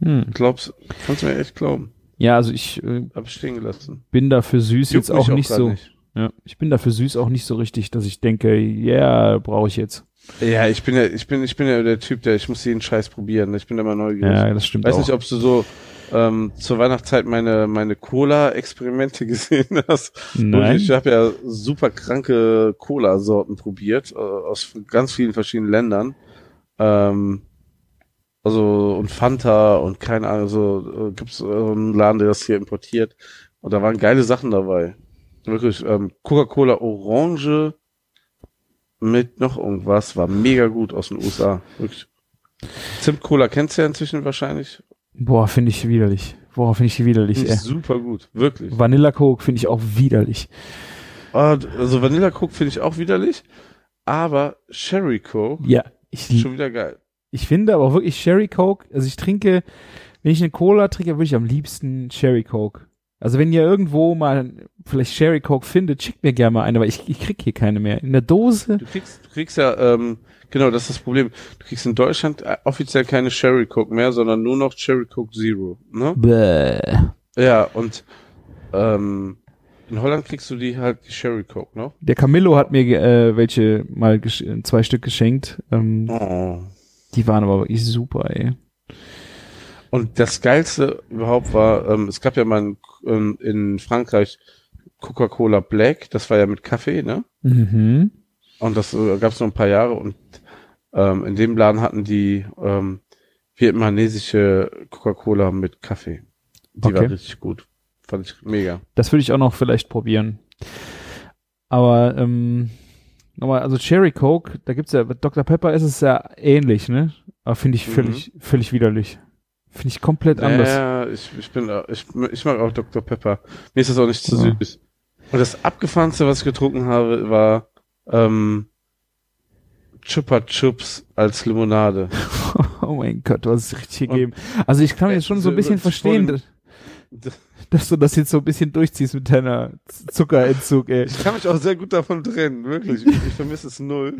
Hm. Glaubst, kannst du mir echt glauben. Ja, also ich äh, Hab ich stehen gelassen. bin da für süß Juckt jetzt auch mich nicht so. Ja, ich bin da für süß auch nicht so richtig, dass ich denke, ja, yeah, brauche ich jetzt. Ja, ich bin ja, ich bin, ich bin ja der Typ, der, ich muss jeden Scheiß probieren. Ich bin immer neugierig. Ja, das stimmt Weiß auch. nicht, ob du so ähm, zur Weihnachtszeit meine meine Cola-Experimente gesehen hast. Nein. Ich habe ja super kranke Cola-Sorten probiert äh, aus ganz vielen verschiedenen Ländern. Ähm, also und Fanta und keine Ahnung, so äh, gibt's äh, einen Laden, der das hier importiert. Und da waren geile Sachen dabei. Wirklich ähm, Coca-Cola Orange mit noch irgendwas war mega gut aus den USA. Wirklich. Zimt-Cola kennst du ja inzwischen wahrscheinlich. Boah, finde ich widerlich. Boah, finde ich widerlich. Ist Ey. super gut, wirklich. Vanilla Coke finde ich auch widerlich. Oh, also Vanilla Coke finde ich auch widerlich, aber Sherry Coke Ja, ich, ist schon wieder geil. ich finde aber auch wirklich Sherry Coke, also ich trinke, wenn ich eine Cola trinke, würde ich am liebsten Sherry Coke. Also wenn ihr irgendwo mal vielleicht Sherry Coke findet, schickt mir gerne mal eine, weil ich, ich krieg hier keine mehr. In der Dose? Du kriegst, du kriegst ja, ähm, genau, das ist das Problem. Du kriegst in Deutschland äh, offiziell keine Sherry Coke mehr, sondern nur noch Sherry Coke Zero. Ne? Bäh. Ja, und ähm, in Holland kriegst du die halt die Sherry Coke noch. Der Camillo hat mir äh, welche mal gesch- zwei Stück geschenkt. Ähm, Oh. Die waren aber wirklich super, ey. Und das Geilste überhaupt war, ähm, es gab ja mal in, ähm, in Frankreich Coca-Cola Black, das war ja mit Kaffee, ne? Mhm. Und das äh, gab es noch ein paar Jahre und ähm, in dem Laden hatten die ähm, vietnamesische Coca-Cola mit Kaffee. Die war Okay. richtig gut. Fand ich mega. Das würde ich auch noch vielleicht probieren. Aber ähm, nochmal, also Cherry Coke, da gibt's ja, bei Dr. Pepper ist es ja ähnlich, ne? Aber finde ich Mhm. völlig, völlig widerlich. Finde ich komplett anders. Ja, ich, ich bin, ich, ich mag auch Dr. Pepper. Mir ist das auch nicht zu Ja. süß. Und das abgefahrenste, was ich getrunken habe, war ähm, Chupa Chups als Limonade. Oh mein Gott, du hast es richtig gegeben. Also ich kann Äh, jetzt schon so ein bisschen verstehen, dass, dass du das jetzt so ein bisschen durchziehst mit deiner Zuckerentzug, ey. Ich kann mich auch sehr gut davon trennen, wirklich. Ich, ich vermisse es null.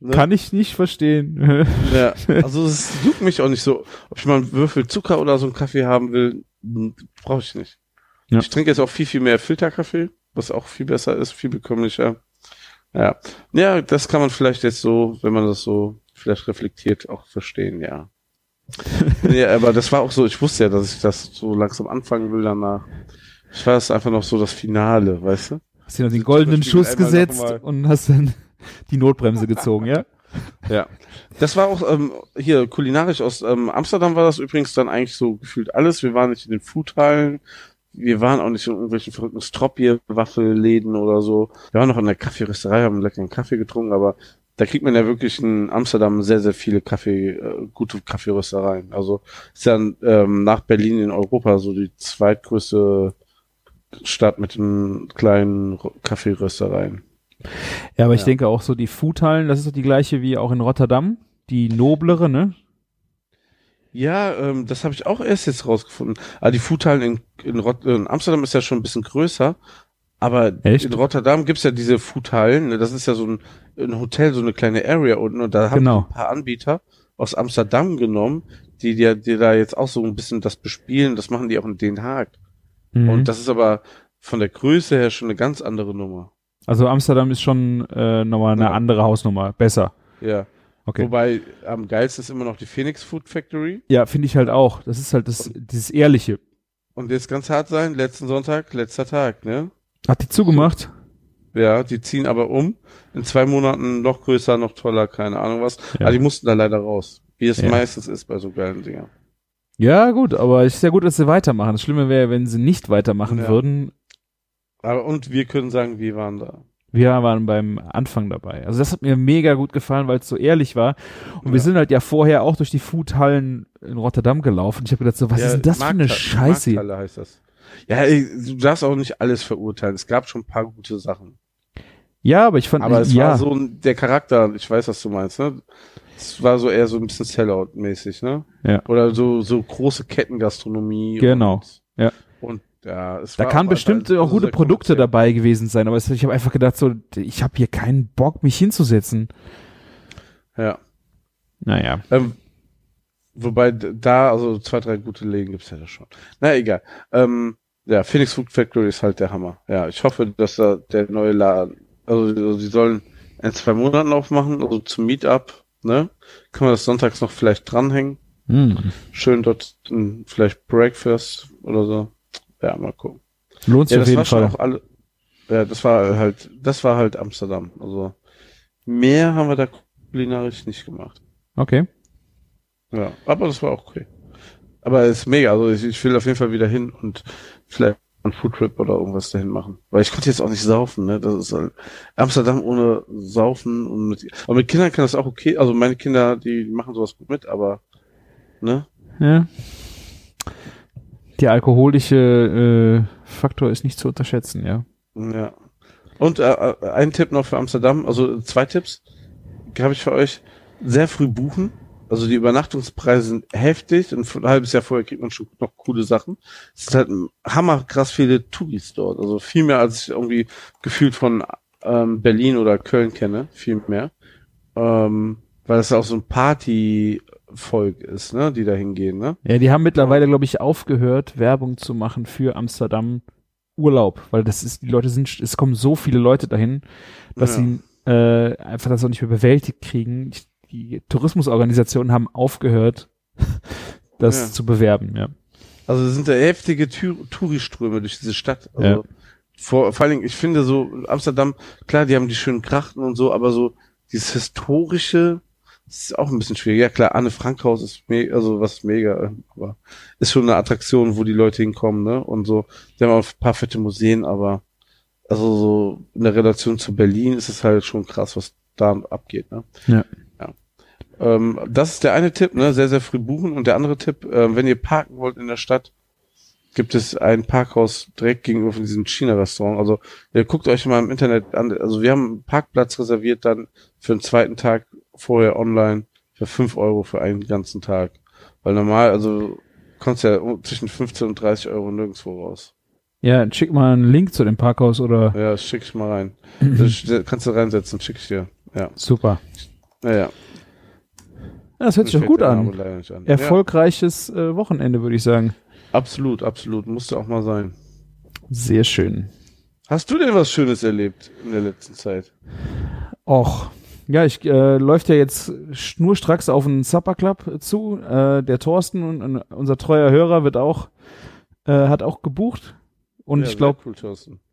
Ne? Kann ich nicht verstehen. Ja, also es juckt mich auch nicht so, ob ich mal einen Würfel Zucker oder so einen Kaffee haben will, brauche ich nicht. Ja. Ich trinke jetzt auch viel, viel mehr Filterkaffee, was auch viel besser ist, viel bekömmlicher. Ja. Ja, das kann man vielleicht jetzt so, wenn man das so vielleicht reflektiert, auch verstehen, ja. nee, aber das war auch so, ich wusste ja, dass ich das so langsam anfangen will danach. Ich war es einfach noch so das Finale, weißt du? Hast dir noch den goldenen Schuss gesetzt und hast dann die Notbremse gezogen, ja? Ja. Das war auch ähm, hier kulinarisch aus ähm, Amsterdam war das übrigens dann eigentlich so gefühlt alles. Wir waren nicht in den Foodhallen, wir waren auch nicht in irgendwelchen verrückten Stroppier-Waffelläden oder so. Wir waren noch in der Kaffeerösterei, haben einen leckeren Kaffee getrunken, aber da kriegt man ja wirklich in Amsterdam sehr, sehr viele Kaffee, äh, gute Kaffeeröstereien. Also ist ja ähm, nach Berlin in Europa so die zweitgrößte Stadt mit den kleinen Kaffeeröstereien. Ja, aber ich Ja. denke auch so die Foodhallen, das ist doch die gleiche wie auch in Rotterdam. Die noblere, ne? Ja, ähm, das habe ich auch erst jetzt rausgefunden. Aber die Foodhallen in, in, Rot in Amsterdam ist ja schon ein bisschen größer. Aber Echt? in Rotterdam gibt's ja diese Foodhallen. ne, Das ist ja so ein, ein Hotel, so eine kleine Area unten. Und da haben Genau. ein paar Anbieter aus Amsterdam genommen, die, die, die da jetzt auch so ein bisschen das bespielen. Das machen die auch in Den Haag. Mhm. Und das ist aber von der Größe her schon eine ganz andere Nummer. also Amsterdam ist schon äh, nochmal eine Ja. andere Hausnummer. Besser. Ja. Okay. Wobei am geilsten ist immer noch die Phoenix Food Factory. Ja, finde ich halt auch. Das ist halt das, dieses Ehrliche. Und jetzt ganz hart sein, letzten Sonntag, letzter Tag, ne? Hat die zugemacht? Ja, die ziehen aber um. In zwei Monaten noch größer, noch toller, keine Ahnung was. Ja. Aber die mussten da leider raus. Wie es Ja. meistens ist bei so geilen Dingern. Ja, gut, aber es ist ja gut, dass sie weitermachen. Das Schlimme wäre, wenn sie nicht weitermachen Ja. würden. Aber und wir können sagen, wir waren da. Wir waren beim Anfang dabei. Also das hat mir mega gut gefallen, weil es so ehrlich war. Und wir Ja. sind halt ja vorher auch durch die Foodhallen in Rotterdam gelaufen. Ich habe gedacht, so, was Ja, ist denn das für eine Scheiße? Markthalle heißt das. Ja, du darfst auch nicht alles verurteilen. Es gab schon ein paar gute Sachen. Ja, aber ich fand, Aber es ja, war so der Charakter, ich weiß, was du meinst, ne? Es war so eher so ein bisschen Sellout-mäßig, ne? Ja. Oder so, so große Kettengastronomie. Genau. Und, Ja. Und da war kann bestimmt auch also gute Produkte dabei gewesen sein. Aber es, ich habe einfach gedacht, so, ich habe hier keinen Bock, mich hinzusetzen. Ja. Naja. Ähm, wobei da, also zwei, drei gute Läden gibt's ja da schon. Na egal. Ähm, ja, Phoenix Food Factory ist halt der Hammer. Ja, ich hoffe, dass da der neue Laden, also sie sollen in zwei Monaten aufmachen, also zum Meetup, ne? Können wir das sonntags noch vielleicht dranhängen. Hm. Schön dort ein, vielleicht Breakfast oder so. Ja, mal gucken. Lohnt sich Ja, auf das jeden Fall. alle. Ja, das war halt, das war halt Amsterdam. Also mehr haben wir da kulinarisch nicht gemacht. Okay. Ja, aber das war auch okay. Aber es ist mega, also ich, ich will auf jeden Fall wieder hin und vielleicht einen Foodtrip oder irgendwas dahin machen. Weil ich konnte jetzt auch nicht saufen, ne? Das ist halt Amsterdam ohne Saufen und mit, aber mit Kindern kann das auch okay. Also meine Kinder, die machen sowas gut mit, aber ne? Ja. Der alkoholische äh, Faktor ist nicht zu unterschätzen, ja. Ja. Und äh, äh, ein Tipp noch für Amsterdam, also zwei Tipps habe ich für euch. Sehr früh buchen. Also die Übernachtungspreise sind heftig und ein halbes Jahr vorher kriegt man schon noch coole Sachen. Es sind halt hammer krass viele Touris dort. Also viel mehr, als ich irgendwie gefühlt von ähm, Berlin oder Köln kenne. Viel mehr. Ähm, weil das auch so ein Partyvolk ist, ne, die da hingehen, ne? Ja, die haben mittlerweile, glaube ich, aufgehört, Werbung zu machen für Amsterdam Urlaub, weil das ist, die Leute sind, es kommen so viele Leute dahin, dass Ja. sie äh, einfach das auch nicht mehr bewältigt kriegen. Die, Tourismusorganisationen haben aufgehört, das Ja. zu bewerben, ja. Also es sind da heftige Tour- Touriströme durch diese Stadt. Also Ja. vor, vor allen Dingen, ich finde so Amsterdam, klar, die haben die schönen Krachten und so, aber so dieses historische ist auch ein bisschen schwierig. Ja klar, Anne Frankhaus ist me also was mega, äh, aber ist schon eine Attraktion, wo die Leute hinkommen, ne? Und so, die haben auch ein paar fette Museen, aber also so in der Relation zu Berlin ist es halt schon krass, was da abgeht, ne? Ja. ja. Ähm, das ist der eine Tipp, ne? Sehr, sehr früh buchen. Und der andere Tipp, ähm, wenn ihr parken wollt in der Stadt, gibt es ein Parkhaus direkt gegenüber von diesem China-Restaurant. Also ihr guckt euch mal im Internet an. Also wir haben einen Parkplatz reserviert dann für den zweiten Tag vorher online für fünf Euro für einen ganzen Tag. Weil normal, also kommst ja zwischen 15 und 30 Euro nirgendwo raus. Ja, schick mal einen Link zu dem Parkhaus oder Ja, schick ich mal rein. Das kannst du reinsetzen, schick ich dir. Ja. super. Ja, ja. Ja, das hört sich doch gut an. an. Erfolgreiches äh, Wochenende, würde ich sagen. Ja, absolut, absolut. Musste auch mal sein. Sehr schön. Hast du denn was Schönes erlebt in der letzten Zeit? Och. Ja, ich äh, läuft ja jetzt schnurstracks auf einen Supper Club zu. Äh, der Thorsten und, und unser treuer Hörer wird auch äh, hat auch gebucht und Ja, ich glaube cool,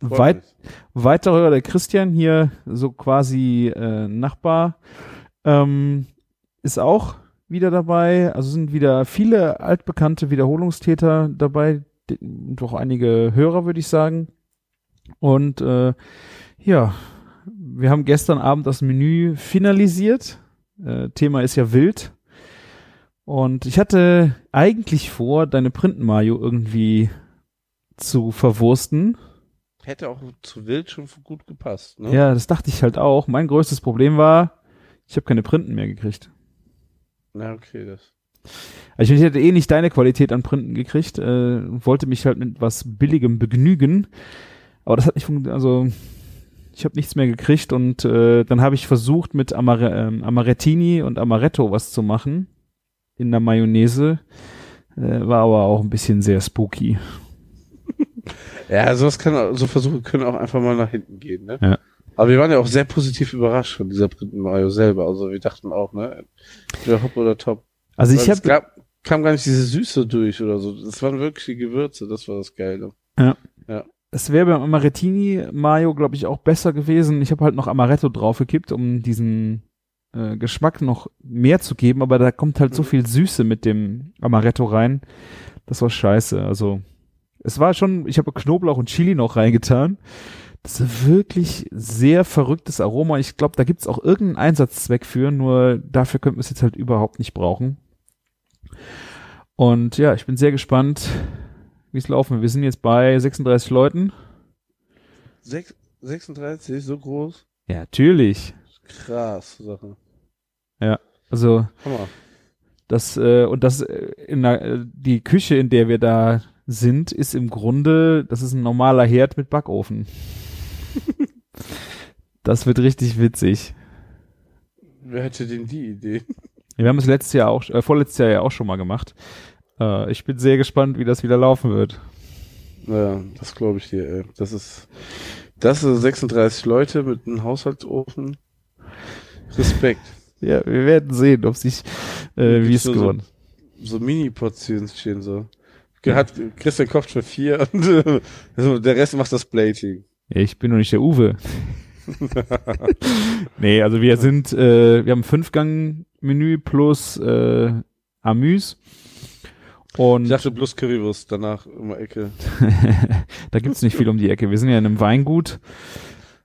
weit- weiterer Hörer der Christian hier so quasi äh, Nachbar ähm, ist auch wieder dabei. Also sind wieder viele altbekannte Wiederholungstäter dabei, doch einige Hörer würde ich sagen. Und äh, ja, wir haben gestern Abend das Menü finalisiert. Äh, Thema ist ja wild. Und ich hatte eigentlich vor, deine Printen-Mayo irgendwie zu verwursten. Hätte auch zu wild schon gut gepasst, ne? Ja, das dachte ich halt auch. Mein größtes Problem war, ich habe keine Printen mehr gekriegt. Na, okay, das. Also ich hätte eh nicht deine Qualität an Printen gekriegt, äh, und wollte mich halt mit was Billigem begnügen. Aber das hat nicht funktioniert. Also ich habe nichts mehr gekriegt und äh, dann habe ich versucht mit Amare ähm, Amarettini und Amaretto was zu machen in der Mayonnaise. Äh, war aber auch ein bisschen sehr spooky. Ja, sowas kann, so Versuche können auch einfach mal nach hinten gehen, ne? Ja. Aber wir waren ja auch sehr positiv überrascht von dieser Printen Mayo selber. Also wir dachten auch, ne? Entweder hopp oder top. Also ich habe kam gar nicht diese Süße durch oder so. Das waren wirklich die Gewürze, das war das Geile. Es wäre beim Amarettini Mayo, glaube ich, auch besser gewesen. Ich habe halt noch Amaretto draufgekippt, um diesen äh, Geschmack noch mehr zu geben, aber da kommt halt so Mhm. viel Süße mit dem Amaretto rein. Das war scheiße. Also es war schon, ich habe Knoblauch und Chili noch reingetan. Das ist wirklich sehr verrücktes Aroma. Ich glaube, da gibt's auch irgendeinen Einsatzzweck für, nur dafür könnten wir es jetzt halt überhaupt nicht brauchen. Und ja, ich bin sehr gespannt, wie es laufen. Wir sind jetzt bei 36 Leuten. Sech, 36, so groß? Ja, natürlich. Krass, Sache. Also Hammer. das äh, und das äh, in der, äh, die Küche, in der wir da sind, ist im Grunde, das ist ein normaler Herd mit Backofen. das wird richtig witzig. Wer hätte denn die Idee? Wir haben es letztes Jahr auch, äh, vorletztes Jahr ja auch schon mal gemacht. Äh, ich bin sehr gespannt, wie das wieder laufen wird. Ja, das glaube ich dir, ey. Das ist, das sind 36 Leute mit einem Haushaltsofen. Respekt. Ja, wir werden sehen, ob sich, äh, wie es So- so-. So Mini-Portionchen so. Hat, Christian kocht für vier und äh, also der Rest macht das Plating. Ich bin noch nicht der Uwe. nee, also wir sind, äh, wir haben Fünf-Gang-Menü plus äh, Amüs. Und Ich dachte bloß Currywurst danach um die Ecke. da gibt's nicht viel um die Ecke. Wir sind ja in einem Weingut.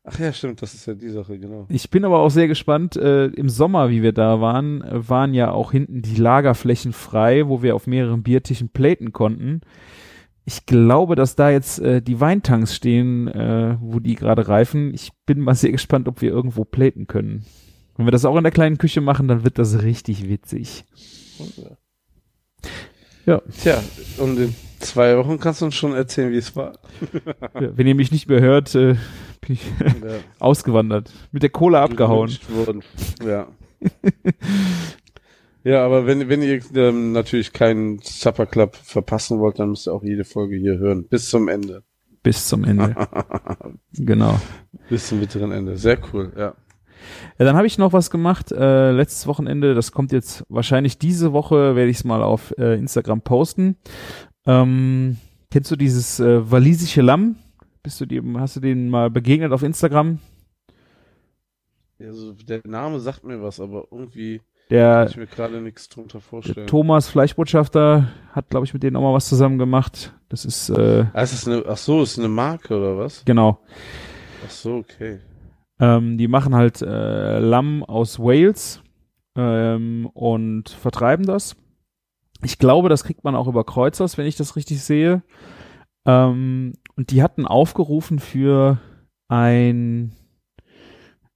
Ach ja, stimmt, das ist ja die Sache, genau. Ich bin aber auch sehr gespannt. Äh, Im Sommer, wie wir da waren, waren ja auch hinten die Lagerflächen frei, wo wir auf mehreren Biertischen platen konnten. ich glaube, dass da jetzt äh, die Weintanks stehen, äh, wo die gerade reifen. Ich bin mal sehr gespannt, ob wir irgendwo platen können. Wenn wir das auch in der kleinen Küche machen, dann wird das richtig witzig. Ja. Tja, und in zwei Wochen kannst du uns schon erzählen, wie es war. ja wenn ihr mich nicht mehr hört, äh, bin ich ja. ausgewandert. Mit der Kohle abgehauen. Ja. ja, aber wenn, wenn ihr ähm, natürlich keinen Supper Club verpassen wollt, dann müsst ihr auch jede Folge hier hören. Bis zum Ende. Bis zum Ende. genau. Bis zum bitteren Ende. Sehr cool, ja. Ja, dann habe ich noch was gemacht äh, letztes Wochenende. Das kommt jetzt wahrscheinlich diese Woche, werde ich es mal auf äh, Instagram posten. Ähm, kennst du dieses äh, walisische Lamm? Bist du dem, hast du den mal begegnet auf Instagram? Also der Name sagt mir was, aber irgendwie der, kann ich mir gerade nichts drunter vorstellen. Thomas Fleischbotschafter hat, glaube ich, mit denen auch mal was zusammen gemacht. Das ist. Äh, ah, ist das eine, ach so, ist eine Marke oder was? Genau. Ach so, okay. Ähm, die machen halt äh, Lamm aus Wales ähm, und vertreiben das. Ich glaube, das kriegt man auch über Kreuzers, wenn ich das richtig sehe. Ähm, und die hatten aufgerufen für ein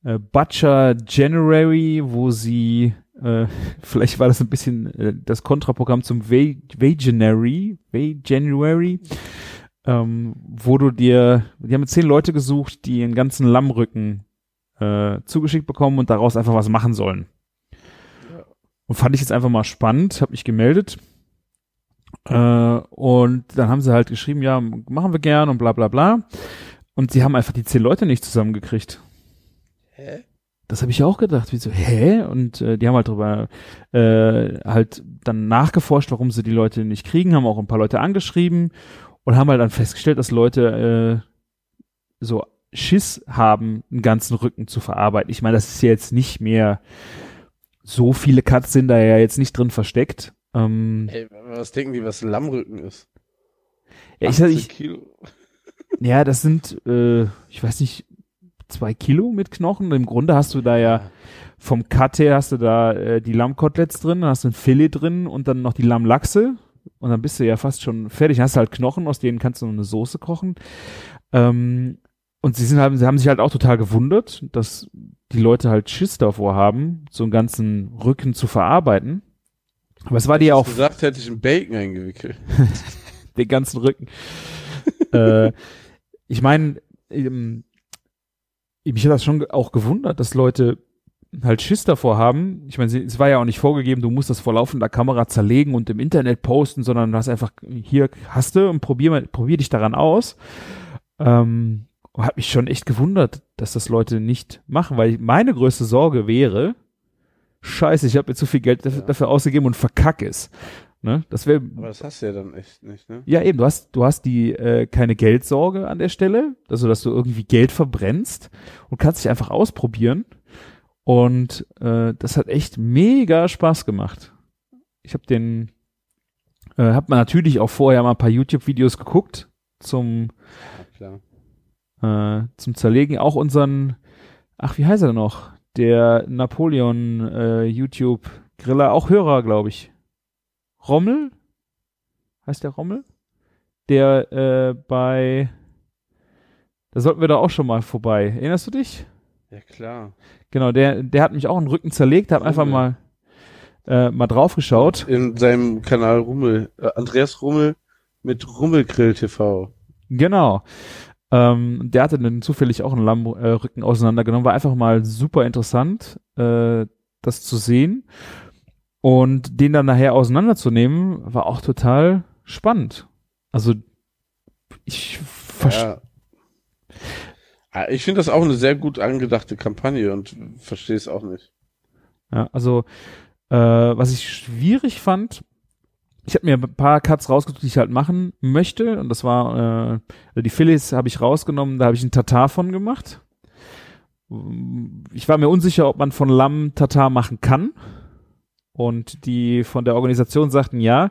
äh, Butcher January, wo sie äh, vielleicht war das ein bisschen äh, das Kontraprogramm zum Veganuary, January, ähm, wo du dir, die haben zehn Leute gesucht, die einen ganzen Lammrücken äh, zugeschickt bekommen und daraus einfach was machen sollen. Und fand ich jetzt einfach mal spannend, habe mich gemeldet. Äh, und dann haben sie halt geschrieben, ja, machen wir gern und bla bla bla. Und sie haben einfach die zehn Leute nicht zusammengekriegt. Hä? Das habe ich auch gedacht, wie so, hä? Und äh, die haben halt drüber äh, halt dann nachgeforscht, warum sie die Leute nicht kriegen, haben auch ein paar Leute angeschrieben und haben halt dann festgestellt, dass Leute äh, so Schiss haben, einen ganzen Rücken zu verarbeiten. Ich meine, das ist ja jetzt nicht mehr so viele Cuts sind da ja jetzt nicht drin versteckt. Ähm, Ey, was denken die, was Lammrücken ist? Ja, ich, ich, Kilo. ja, das sind, äh, ich weiß nicht, zwei Kilo mit Knochen. Im Grunde hast du da ja vom Cut her hast du da äh, die Lammkoteletts drin, dann hast du ein Filet drin und dann noch die Lammlachse und dann bist du ja fast schon fertig. Dann hast du halt Knochen, aus denen kannst du noch eine Soße kochen. Ähm, und sie sind halt, sie haben sich halt auch total gewundert, dass die Leute halt Schiss davor haben, so einen ganzen Rücken zu verarbeiten. Aber es war dir auch. gesagt, hätte ich einen Bacon eingewickelt. Den ganzen Rücken. äh, ich meine, ähm, mich hat das schon auch gewundert, dass Leute halt Schiss davor haben. Ich meine, es war ja auch nicht vorgegeben, du musst das vor laufender Kamera zerlegen und im Internet posten, sondern du hast einfach, hier hast du und probier, mal, probier dich daran aus. Ähm, hat mich schon echt gewundert, dass das Leute nicht machen, weil meine größte Sorge wäre, scheiße, ich habe mir zu viel Geld dafür, ja. dafür ausgegeben und verkack es. Ne? Das wäre. Aber das hast du ja dann echt nicht, ne? Ja, eben, du hast, du hast die äh, keine Geldsorge an der Stelle, also dass du irgendwie Geld verbrennst und kannst dich einfach ausprobieren. Und äh, das hat echt mega Spaß gemacht. Ich habe den, äh, hab man natürlich auch vorher mal ein paar YouTube-Videos geguckt zum ja, äh, zum Zerlegen. Auch unseren, ach, wie heißt er noch? Der Napoleon äh, YouTube Griller, auch Hörer, glaube ich. Rommel? Heißt der Rommel? Der äh, bei, da sollten wir da auch schon mal vorbei. Erinnerst du dich? Ja, klar. Genau, der, der hat mich auch einen Rücken zerlegt, hat einfach mal, äh, mal drauf geschaut. In seinem Kanal Rummel, äh, Andreas Rummel mit Rummelgrill TV. Genau. Ähm, der hatte dann zufällig auch einen Lammrücken äh, auseinandergenommen. War einfach mal super interessant, äh, das zu sehen. Und den dann nachher auseinanderzunehmen, war auch total spannend. Also ich verstehe. Ja. Ich finde das auch eine sehr gut angedachte Kampagne und verstehe es auch nicht. Ja, also äh, was ich schwierig fand, ich habe mir ein paar Cuts rausgesucht, die ich halt machen möchte. Und das war, äh, die Phillies habe ich rausgenommen, da habe ich einen Tatar von gemacht. Ich war mir unsicher, ob man von Lamm Tatar machen kann. Und die von der Organisation sagten, ja,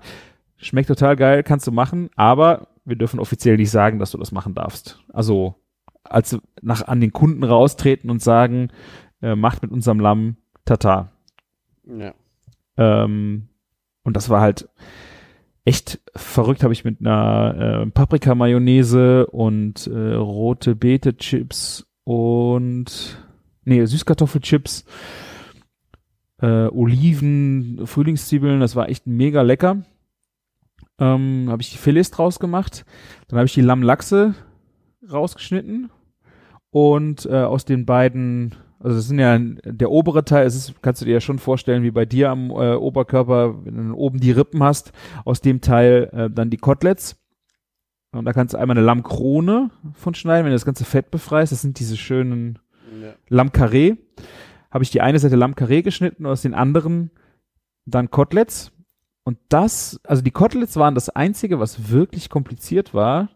schmeckt total geil, kannst du machen, aber wir dürfen offiziell nicht sagen, dass du das machen darfst. Also als nach an den Kunden raustreten und sagen, äh, macht mit unserem Lamm Tatar. Ja. Ähm, und das war halt, echt verrückt habe ich mit einer äh, Paprika-Mayonnaise und äh, rote Beete-Chips und nee, Süßkartoffelchips, äh, Oliven, Frühlingszwiebeln, das war echt mega lecker. Ähm, habe ich die Filets draus gemacht. Dann habe ich die Lammlachse rausgeschnitten und äh, aus den beiden also das sind ja der obere Teil, es ist, kannst du dir ja schon vorstellen, wie bei dir am äh, Oberkörper, wenn du oben die Rippen hast, aus dem Teil äh, dann die Koteletts. Und da kannst du einmal eine Lammkrone von schneiden, wenn du das ganze Fett befreist. Das sind diese schönen ja. Lammkarree. Habe ich die eine Seite Lammkarree geschnitten und aus den anderen dann Koteletts. Und das, also die Koteletts waren das einzige, was wirklich kompliziert war,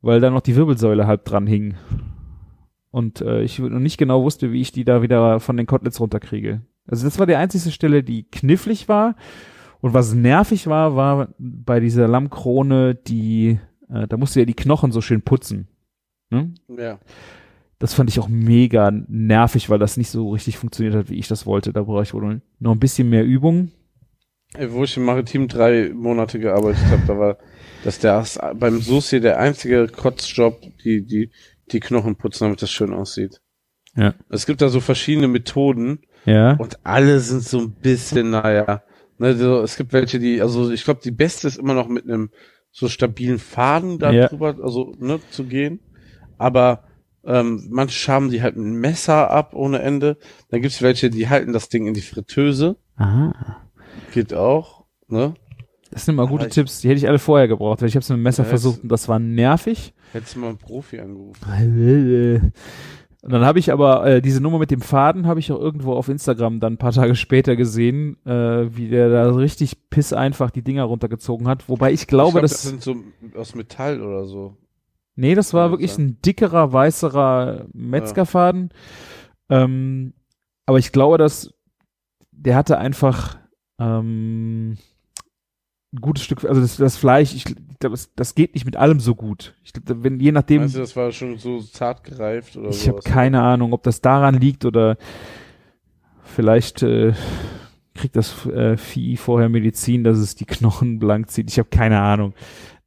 weil da noch die Wirbelsäule halb dran hing und äh, ich noch nicht genau wusste, wie ich die da wieder von den Kotlets runterkriege. Also das war die einzige Stelle, die knifflig war. Und was nervig war, war bei dieser Lammkrone, die, äh, da musste ja die Knochen so schön putzen. Ne? Ja. Das fand ich auch mega nervig, weil das nicht so richtig funktioniert hat, wie ich das wollte. Da brauche ich wohl noch ein bisschen mehr Übung. Wo ich im Maritim drei Monate gearbeitet habe, da war das der beim Susi der einzige Kotzjob, die, die die Knochen putzen, damit das schön aussieht. Ja. Es gibt da so verschiedene Methoden. Ja. Und alle sind so ein bisschen, naja. Ne, so, es gibt welche, die, also ich glaube, die beste ist immer noch mit einem so stabilen Faden da ja. drüber, also ne, zu gehen. Aber ähm, manche schaben die halt mit einem Messer ab ohne Ende. Dann gibt's welche, die halten das Ding in die Fritteuse. Aha. Geht auch, ne? Das sind mal gute Tipps, die hätte ich alle vorher gebraucht, weil ich habe es mit dem Messer ja, versucht und das war nervig. Hättest du mal einen Profi angerufen. Und dann habe ich aber äh, diese Nummer mit dem Faden habe ich auch irgendwo auf Instagram dann ein paar Tage später gesehen, äh, wie der da richtig piss einfach die Dinger runtergezogen hat. Wobei ich glaube, ich glaub, das, das sind so aus Metall oder so. Nee, das war wirklich ein dickerer, weißerer Metzgerfaden. Ja. Ähm, aber ich glaube, dass der hatte einfach ähm, ein gutes Stück, also das, das Fleisch, ich glaube, das, das geht nicht mit allem so gut. Ich glaube, wenn je nachdem. Meinst du, das war schon so zart gereift oder Ich habe keine Ahnung, ob das daran liegt oder vielleicht äh, kriegt das äh, Vieh vorher Medizin, dass es die Knochen blank zieht. Ich habe keine Ahnung.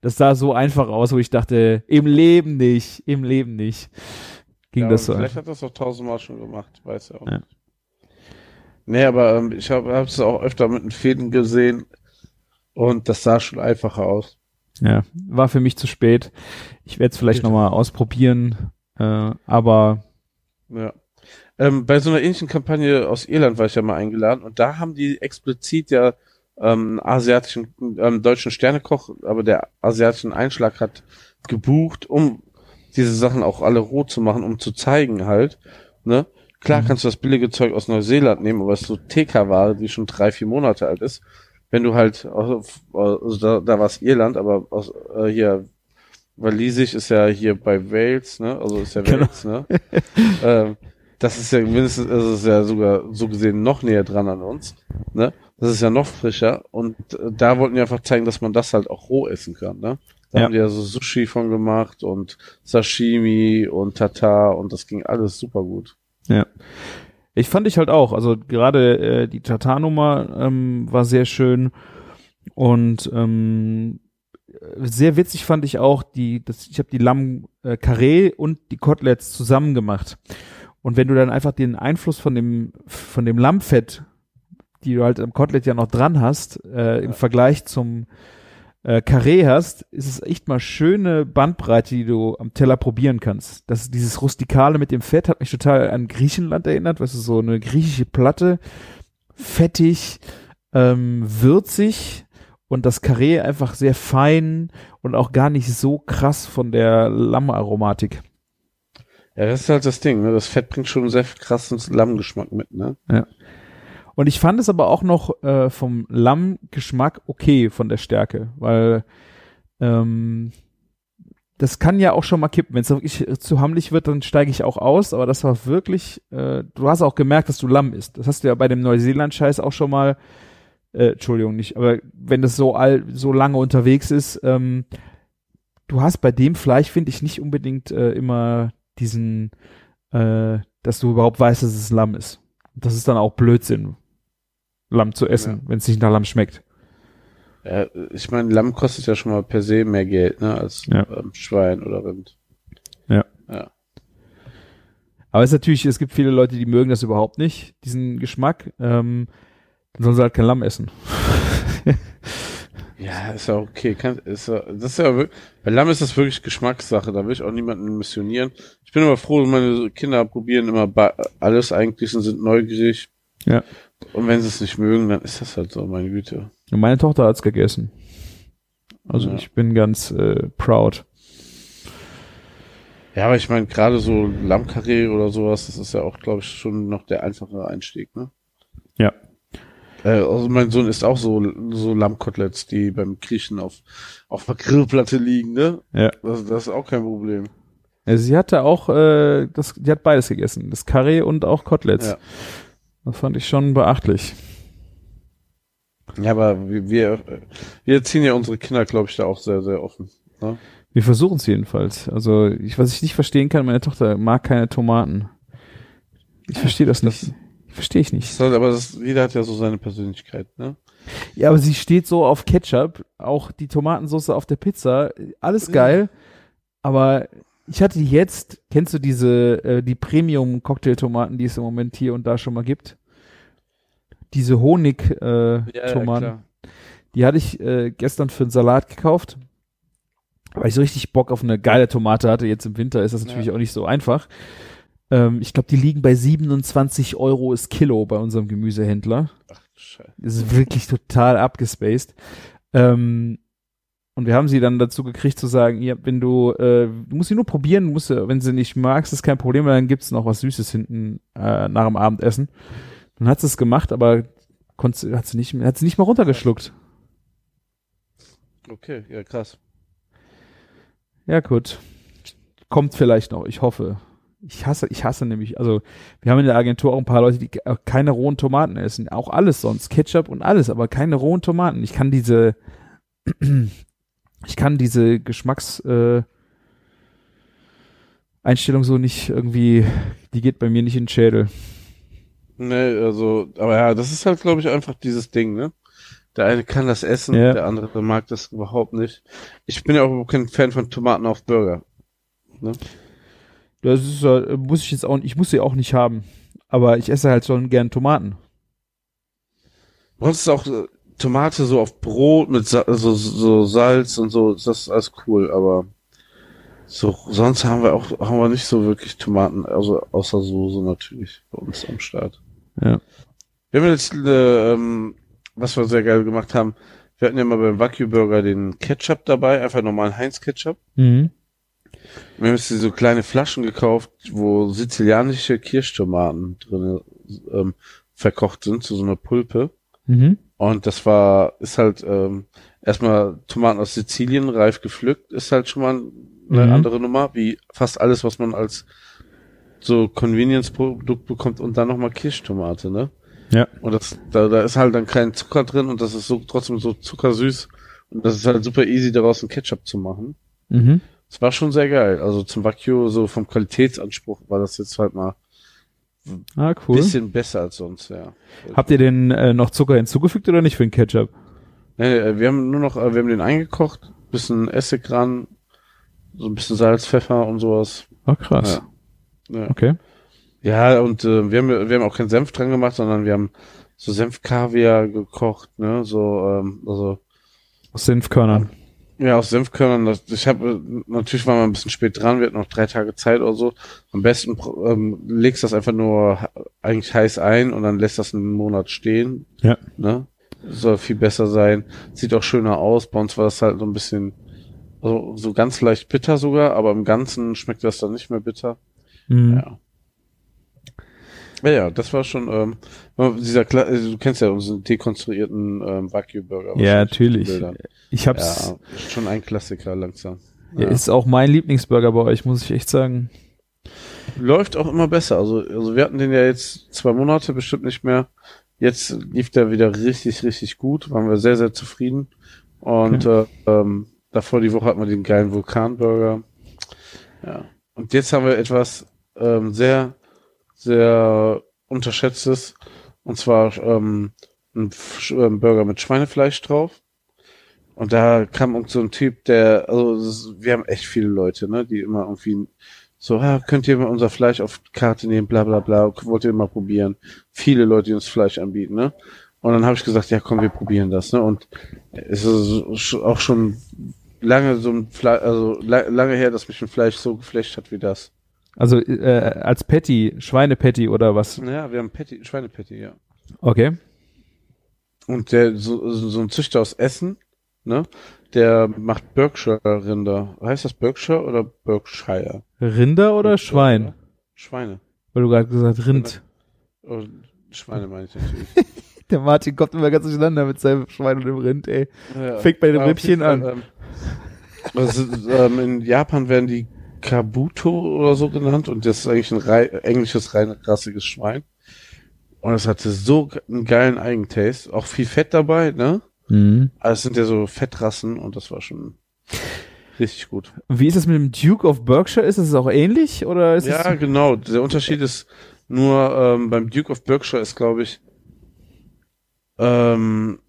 Das sah so einfach aus, wo ich dachte, im Leben nicht, im Leben nicht. Ging ja, das so. Vielleicht hat das auch tausendmal schon gemacht, weiß ja auch ja. Nee, aber ähm, ich habe es auch öfter mit den Fäden gesehen und das sah schon einfacher aus. Ja, war für mich zu spät. Ich werde es vielleicht nochmal ausprobieren, äh, aber. Ja. Ähm, bei so einer ähnlichen Kampagne aus Irland war ich ja mal eingeladen und da haben die explizit ja ähm, asiatischen, ähm, deutschen Sternekoch, aber der asiatischen Einschlag hat gebucht, um diese Sachen auch alle rot zu machen, um zu zeigen halt, ne? Klar mhm. kannst du das billige Zeug aus Neuseeland nehmen, aber es ist so TK-Ware, die schon drei, vier Monate alt ist wenn du halt, aus, also da, da war es Irland, aber aus, äh, hier, Walisisch ist ja hier bei Wales, ne? Also ist ja genau. Wales, ne? ähm, das ist ja mindestens, also ist ja sogar so gesehen noch näher dran an uns, ne? Das ist ja noch frischer und äh, da wollten wir einfach zeigen, dass man das halt auch roh essen kann, ne? Da ja. haben die ja so Sushi von gemacht und Sashimi und Tata und das ging alles super gut. Ja. Ich fand ich halt auch. Also gerade äh, die Tatar-Nummer ähm, war sehr schön und ähm, sehr witzig fand ich auch die, das, ich habe die Lamm äh, Carré und die Koteletts zusammen gemacht. Und wenn du dann einfach den Einfluss von dem von dem Lammfett, die du halt am Kotelett ja noch dran hast, äh, im Vergleich zum äh, Carré hast, ist es echt mal schöne Bandbreite, die du am Teller probieren kannst. Das dieses Rustikale mit dem Fett hat mich total an Griechenland erinnert, weißt du, so eine griechische Platte, fettig, ähm, würzig und das Carré einfach sehr fein und auch gar nicht so krass von der Lammaromatik. Ja, das ist halt das Ding, ne? Das Fett bringt schon einen sehr krassen Lammgeschmack mit, ne? Ja. Und ich fand es aber auch noch äh, vom Lammgeschmack okay von der Stärke, weil ähm, das kann ja auch schon mal kippen. Wenn es wirklich zu hamlich wird, dann steige ich auch aus. Aber das war wirklich, äh, du hast auch gemerkt, dass du Lamm isst. Das hast du ja bei dem Neuseeland-Scheiß auch schon mal, äh, Entschuldigung, nicht, aber wenn das so all, so lange unterwegs ist, ähm, du hast bei dem Fleisch, finde ich, nicht unbedingt äh, immer diesen, äh, dass du überhaupt weißt, dass es Lamm ist. Das ist dann auch Blödsinn, Lamm zu essen, ja. wenn es nicht nach Lamm schmeckt. Ja, ich meine, Lamm kostet ja schon mal per se mehr Geld, ne, als Ja. ähm, Schwein oder Rind. Ja. Ja. Aber es ist natürlich, es gibt viele Leute, die mögen das überhaupt nicht, diesen Geschmack. Ähm, dann sollen sie halt kein Lamm essen. Ja, ist ja okay. Kann, ist ja, das ist ja wirklich, bei Lamm ist das wirklich Geschmackssache. Da will ich auch niemanden missionieren. Ich bin aber froh, meine Kinder probieren immer alles eigentlich und sind neugierig. Ja. Und wenn sie es nicht mögen, dann ist das halt so, meine Güte. Und meine Tochter hat's gegessen. Also Ja. ich bin ganz äh, proud. Ja, aber ich meine, gerade so Lammkarree oder sowas, das ist ja auch, glaube ich, schon noch der einfache Einstieg, ne? Ja. Äh, also mein Sohn isst auch so, so Lammkoteletts, die beim Griechen auf, auf der Grillplatte liegen, ne? Ja. Das, das ist auch kein Problem. Also sie hatte auch, äh, das, die hat beides gegessen. Das Karree und auch Koteletts. Ja. Das fand ich schon beachtlich. Ja, aber wir, wir, erziehen ja unsere Kinder, glaube ich, da auch sehr, sehr offen. Ne? Wir versuchen es jedenfalls. Also, ich, was ich nicht verstehen kann, meine Tochter mag keine Tomaten. Ich verstehe das nicht. Verstehe ich nicht. Das aber das, jeder hat ja so seine Persönlichkeit, ne? Ja, aber sie steht so auf Ketchup, auch die Tomatensauce auf der Pizza, alles geil. Aber ich hatte jetzt, kennst du diese, äh, die Premium-Cocktailtomaten, die es im Moment hier und da schon mal gibt? Diese Honig-Tomaten. Äh, Tomaten. die hatte ich äh, gestern für einen Salat gekauft, weil ich so richtig Bock auf eine geile Tomate hatte. Jetzt im Winter ist das natürlich Ja. auch nicht so einfach. Ähm, ich glaube, die liegen bei 27 Euro das Kilo bei unserem Gemüsehändler. Ach, Scheiße. Das ist wirklich total abgespaced. Ähm, und wir haben sie dann dazu gekriegt zu sagen, ja, wenn du, äh, du musst sie nur probieren, musst, äh, wenn sie nicht magst, ist kein Problem, weil dann gibt's noch was Süßes hinten äh, nach dem Abendessen. Dann hat sie es gemacht, aber konnte, hat sie nicht, hat sie nicht mal runtergeschluckt. Okay, ja, krass. Ja, gut. Kommt vielleicht noch, ich hoffe. Ich hasse, ich hasse nämlich, also wir haben in der Agentur auch ein paar Leute, die ke- keine rohen Tomaten essen. Auch alles sonst, Ketchup und alles, aber keine rohen Tomaten. Ich kann diese, ich kann diese Geschmacks, äh, so nicht irgendwie, die geht bei mir nicht in den Schädel. Ne, also, aber ja, das ist halt, glaube ich, einfach dieses Ding, ne? Der eine kann das essen, Ja. der andere mag das überhaupt nicht. Ich bin ja auch kein Fan von Tomaten auf Burger. Das ist, äh, muss ich jetzt auch, ich muss sie auch nicht haben. Aber ich esse halt schon gern Tomaten. Uns ist auch äh, Tomate so auf Brot mit Sa so, so Salz und so, das ist alles cool, aber so, sonst haben wir auch, haben wir nicht so wirklich Tomaten, also außer Soße natürlich bei uns am Start. Ja. Wir haben jetzt, äh, ähm, was wir sehr geil gemacht haben, wir hatten ja mal beim Wagyu Burger den Ketchup dabei, einfach normalen Heinz Ketchup. Mhm. Wir haben jetzt so kleine Flaschen gekauft, wo sizilianische Kirschtomaten drin ähm, verkocht sind, zu so einer Pulpe. Mhm. Und das war, ist halt ähm, erstmal Tomaten aus Sizilien, reif gepflückt, ist halt schon mal eine Mhm. andere Nummer, wie fast alles, was man als so Convenience-Produkt bekommt und dann nochmal Kirschtomate, ne? Ja. Und das, da, da ist halt dann kein Zucker drin und das ist so trotzdem so zuckersüß und das ist halt super easy, daraus einen Ketchup zu machen. Mhm. Es war schon sehr geil. Also zum Wagyu, so vom Qualitätsanspruch war das jetzt halt mal Ah, cool. bisschen besser als sonst, ja. Habt ihr denn äh, noch Zucker hinzugefügt oder nicht für den Ketchup? Nee, äh, wir haben nur noch, äh, wir haben den eingekocht, bisschen Essig ran, so ein bisschen Salz, Pfeffer und sowas. Ah, krass. Ja, ja. Okay. ja und äh, wir haben wir haben auch keinen Senf dran gemacht, sondern wir haben so Senfkaviar gekocht, ne, so ähm, also Aus Senfkörnern. Ja aus Senfkörnern. Ich habe natürlich waren wir ein bisschen spät dran, wir hatten noch drei Tage Zeit oder so. Am besten ähm, legst das einfach nur eigentlich heiß ein und dann lässt das einen Monat stehen. Ja. Ne? Soll viel besser sein. Sieht auch schöner aus. Bei uns war das halt so ein bisschen, also so ganz leicht bitter sogar, aber im Ganzen schmeckt das dann nicht mehr bitter. Mhm. Ja. Ja, ja, das war schon, ähm, dieser, Kla also du kennst ja unseren dekonstruierten ähm, Wagyu-Burger. Ja, natürlich. Ich hab's. Ja, schon ein Klassiker langsam. Ja. Ist auch mein Lieblingsburger bei euch, muss ich echt sagen. Läuft auch immer besser. Also, also wir hatten den ja jetzt zwei Monate bestimmt nicht mehr. Jetzt lief der wieder richtig, richtig gut. Waren wir sehr, sehr zufrieden. Und äh, ähm, davor die Woche hatten wir den geilen Vulkanburger. Ja. Und jetzt haben wir etwas ähm, sehr, sehr unterschätztes. Und zwar ähm, ein F- ähm, Burger mit Schweinefleisch drauf. Und da kam irgend so ein Typ, der, also wir haben echt viele Leute, ne, die immer irgendwie so, ja, könnt ihr mal unser Fleisch auf Karte nehmen, bla bla bla, wollt ihr mal probieren. Viele Leute, die uns Fleisch anbieten, ne? Und dann habe ich gesagt, ja komm, wir probieren das, ne? Und es ist auch schon lange so ein Fleisch, also la lange her, dass mich ein Fleisch so geflecht hat wie das. Also äh, als Patty, Schweinepatty oder was? Ja, wir haben Patty, Schweinepatty, ja. Okay. Und der, so, so ein Züchter aus Essen, ne? Der macht Berkshire-Rinder. Heißt das Berkshire oder Berkshire? Rinder oder Schwein? Schweine. Weil du gerade gesagt Rind. Oh, Schweine meine ich natürlich. Der Martin kommt immer ganz durcheinander mit seinem Schwein und dem Rind, ey. Ja, Fängt bei dem Rippchen an. Ähm, also, ähm, in Japan werden die Kabuto oder so genannt und das ist eigentlich ein rei englisches, reinrassiges Schwein. Und es hatte so einen geilen Eigentaste. Auch viel Fett dabei, ne? Mhm. Aber es sind ja so Fettrassen und das war schon richtig gut. Wie ist es mit dem Duke of Berkshire? Ist es auch ähnlich oder ist Ja, es genau. Der Unterschied ist nur ähm, beim Duke of Berkshire ist, glaube ich, ähm,